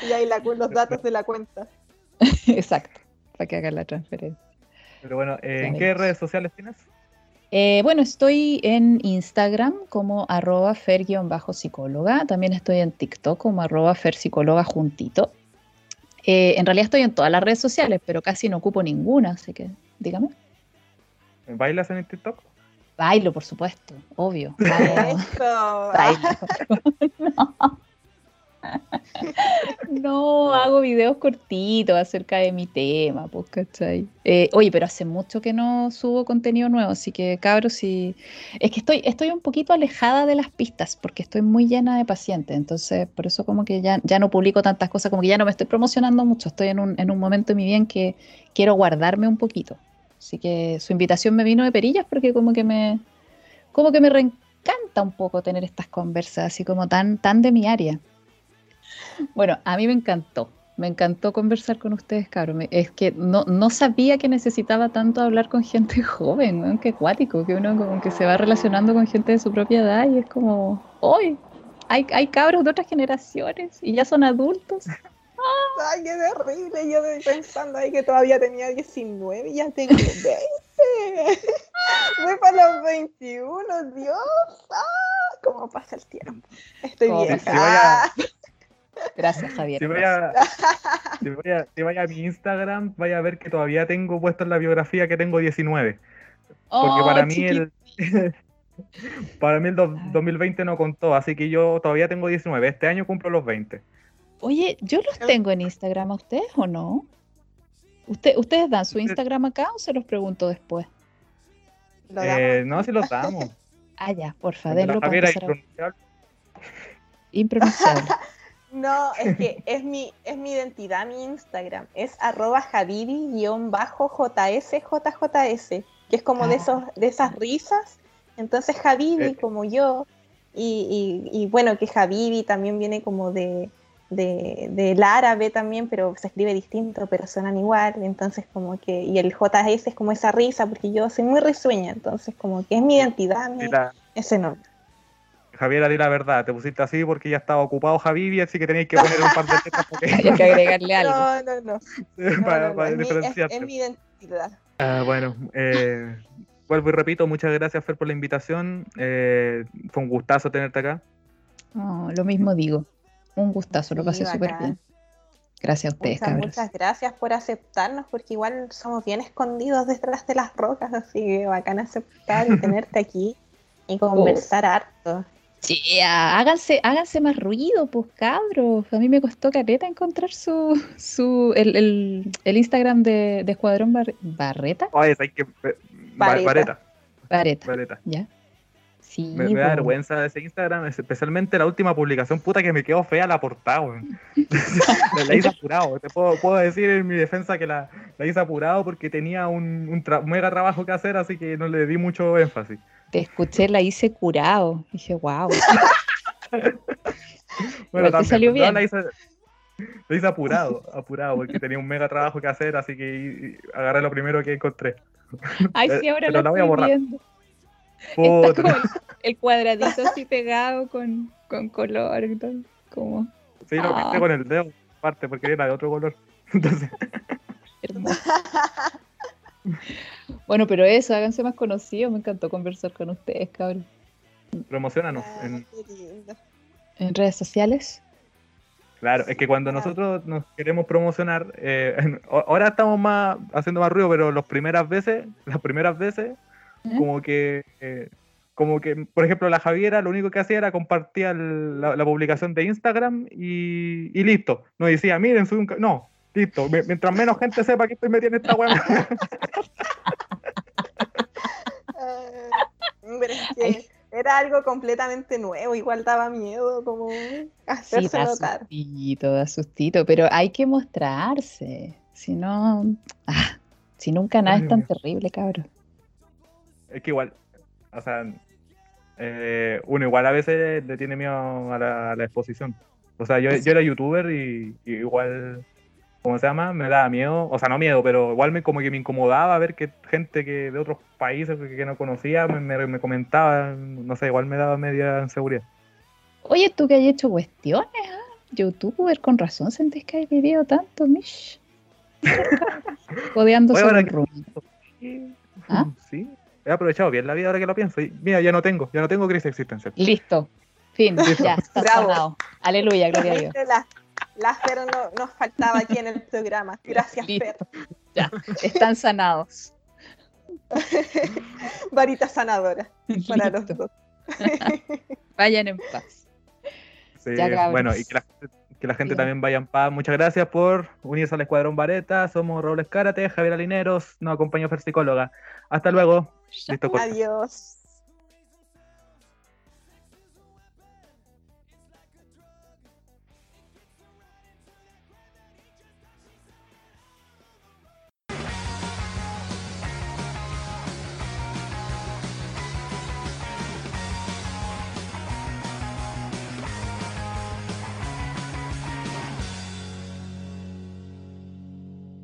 y ahí la, los datos de la cuenta. Exacto, para que hagan la transferencia. Pero bueno, ¿en qué redes sociales tienes? Eh, bueno, estoy en Instagram como arroba fer-psicóloga. También estoy en TikTok como arroba fer-psicóloga juntito. Eh, en realidad estoy en todas las redes sociales, pero casi no ocupo ninguna, así que dígame. ¿Bailas en el TikTok? Bailo, por supuesto, obvio. Eso. Bailo. no. No, hago videos cortitos acerca de mi tema, pues, ¿cachai? Eh, oye, pero hace mucho que no subo contenido nuevo, así que cabros, sí. Es que estoy, estoy un poquito alejada de las pistas, porque estoy muy llena de pacientes, entonces por eso como que ya, ya no publico tantas cosas, como que ya no me estoy promocionando mucho, estoy en un, en un momento de mi vida en que quiero guardarme un poquito. Así que su invitación me vino de perillas porque como que me, como que me reencanta un poco tener estas conversas, así como tan, tan de mi área. Bueno, a mí me encantó. Me encantó conversar con ustedes, cabrón. Es que no, no sabía que necesitaba tanto hablar con gente joven, ¿no? Qué cuático, que uno como que se va relacionando con gente de su propia edad y es como, hoy hay, hay cabros de otras generaciones y ya son adultos. Ay, qué terrible. Yo estoy pensando ahí que todavía tenía 19 y ya tengo 20. Voy para los 21, Dios. Ah, ¿Cómo pasa el tiempo? Estoy ¿Cómo bien. Gracias, Javier. Si vaya, si vaya, si vaya a mi Instagram, vaya a ver que todavía tengo puesto en la biografía que tengo 19. Porque Oh, para mí el para mí el do- 2020 no contó, así que yo todavía tengo 19. Este año cumplo los 20. Oye, ¿yo los tengo en Instagram a ustedes o no? ¿Usted, ¿Ustedes dan su Instagram acá o se los pregunto después? Lo. Eh, no, si los damos. Ah, ya, porfa, denlo para a- impronunciable. No, es que es mi, es mi identidad, mi Instagram. Es arroba javibi-jsjjs, que es como de, Ah. esos, de esas risas. Entonces Javibi, Eh. como yo, y, y- y bueno, que Javibi también viene como de, de- del árabe también, pero se escribe distinto, pero suenan igual. Entonces como que, y el JS es como esa risa, porque yo soy muy risueña, entonces como que es mi identidad, mi- la- ese nombre. Javiera, di la verdad, te pusiste así porque ya estaba ocupado Javibi, así que tenías que poner un par de letras porque- Hay que agregarle algo. No, no, no. No, para, no, no, para es mi- es- diferenciarte. es mi identidad. Ah, bueno, eh, vuelvo y repito, muchas gracias Fer por la invitación. Eh, fue un gustazo tenerte acá. Oh, lo mismo digo. Un gustazo, lo pasé súper bien. Gracias a ustedes, Muchas, cabros. muchas gracias por aceptarnos, porque igual somos bien escondidos detrás de las rocas, así que bacán aceptar y tenerte aquí y conversar harto. Sí, háganse, háganse más ruido, pues cabros. A mí me costó careta encontrar su, su el, el- el Instagram de, de Escuadrón Bar- Barreta. Hay que. eh, Ba- Vareta. Vareta. Bareta, Vareta. ¿ya? Sí, Me, me da vergüenza ese Instagram, especialmente la última publicación, puta que me quedó fea la portada, weón. la, hice apurado. Te puedo, puedo decir en mi defensa que la, la hice apurado porque tenía un, un tra- mega trabajo que hacer, así que no le di mucho énfasis. Te escuché, la hice curado. Dije, wow. Bueno, te salió bien. la hice, la hice apurado, apurado, porque tenía un mega trabajo que hacer, así que y- y agarré lo primero que encontré. Ay, Eh, sí, ahora pero la la voy a estoy borrar. viendo. Puta, como el, el cuadradito así pegado con, con color y todo. Como sí, lo pinté Ah. con el dedo, aparte, porque era de otro color. Entonces, hermoso. Bueno, pero eso, háganse más conocidos. Me encantó conversar con ustedes, cabrón. promocionanos. Ah, en- qué lindo. En redes sociales. Claro, es que cuando Claro. nosotros nos queremos promocionar, eh, ahora estamos más haciendo más ruido, pero las primeras veces, las primeras veces, ¿Eh? como que, eh, como que, por ejemplo, la Javiera lo único que hacía era compartía el- la, la publicación de Instagram y, y listo. No decía, miren, soy un... ca-". No, listo. Mi- Mientras menos gente sepa que estoy metido en esta weá. Pero es que era algo completamente nuevo, igual daba miedo como Sí, hacerse da notar. sustito, da sustito, pero hay que mostrarse. Si no, ah, si nunca nada es tan terrible, cabrón. Es que igual, o sea, eh, uno igual a veces le tiene miedo a la, a la exposición. O sea, yo, yo era youtuber y, y igual, ¿cómo se llama? Me daba miedo, o sea, no miedo, pero igual me como que me incomodaba ver que gente que de otros países que, que no conocía me, me- me comentaba, no sé, igual me daba media inseguridad. Oye, tú que has hecho cuestiones, ¿ah? Youtuber, con razón sentís que has vivido tanto, Mish. Sobre ahora el ¿Ah? sí. He aprovechado bien la vida ahora que lo pienso. Y mira, ya no tengo, ya no tengo crisis existencial. Listo. Fin. Ya, está Bravo. sanado. Aleluya, gloria a Dios. La, la Fer no, nos faltaba aquí en el programa. Gracias, Fer. Listo. Ya, están sanados. Varita sanadora para los dos. Vayan en paz. Sí, Ya, bueno, y que la, que la gente Bien. también vaya en paz. Muchas gracias por unirse al Escuadrón Vareta. Somos Robles Cárate, Javier Alineros, nos acompañó Fer Psicóloga. Hasta luego. Adiós.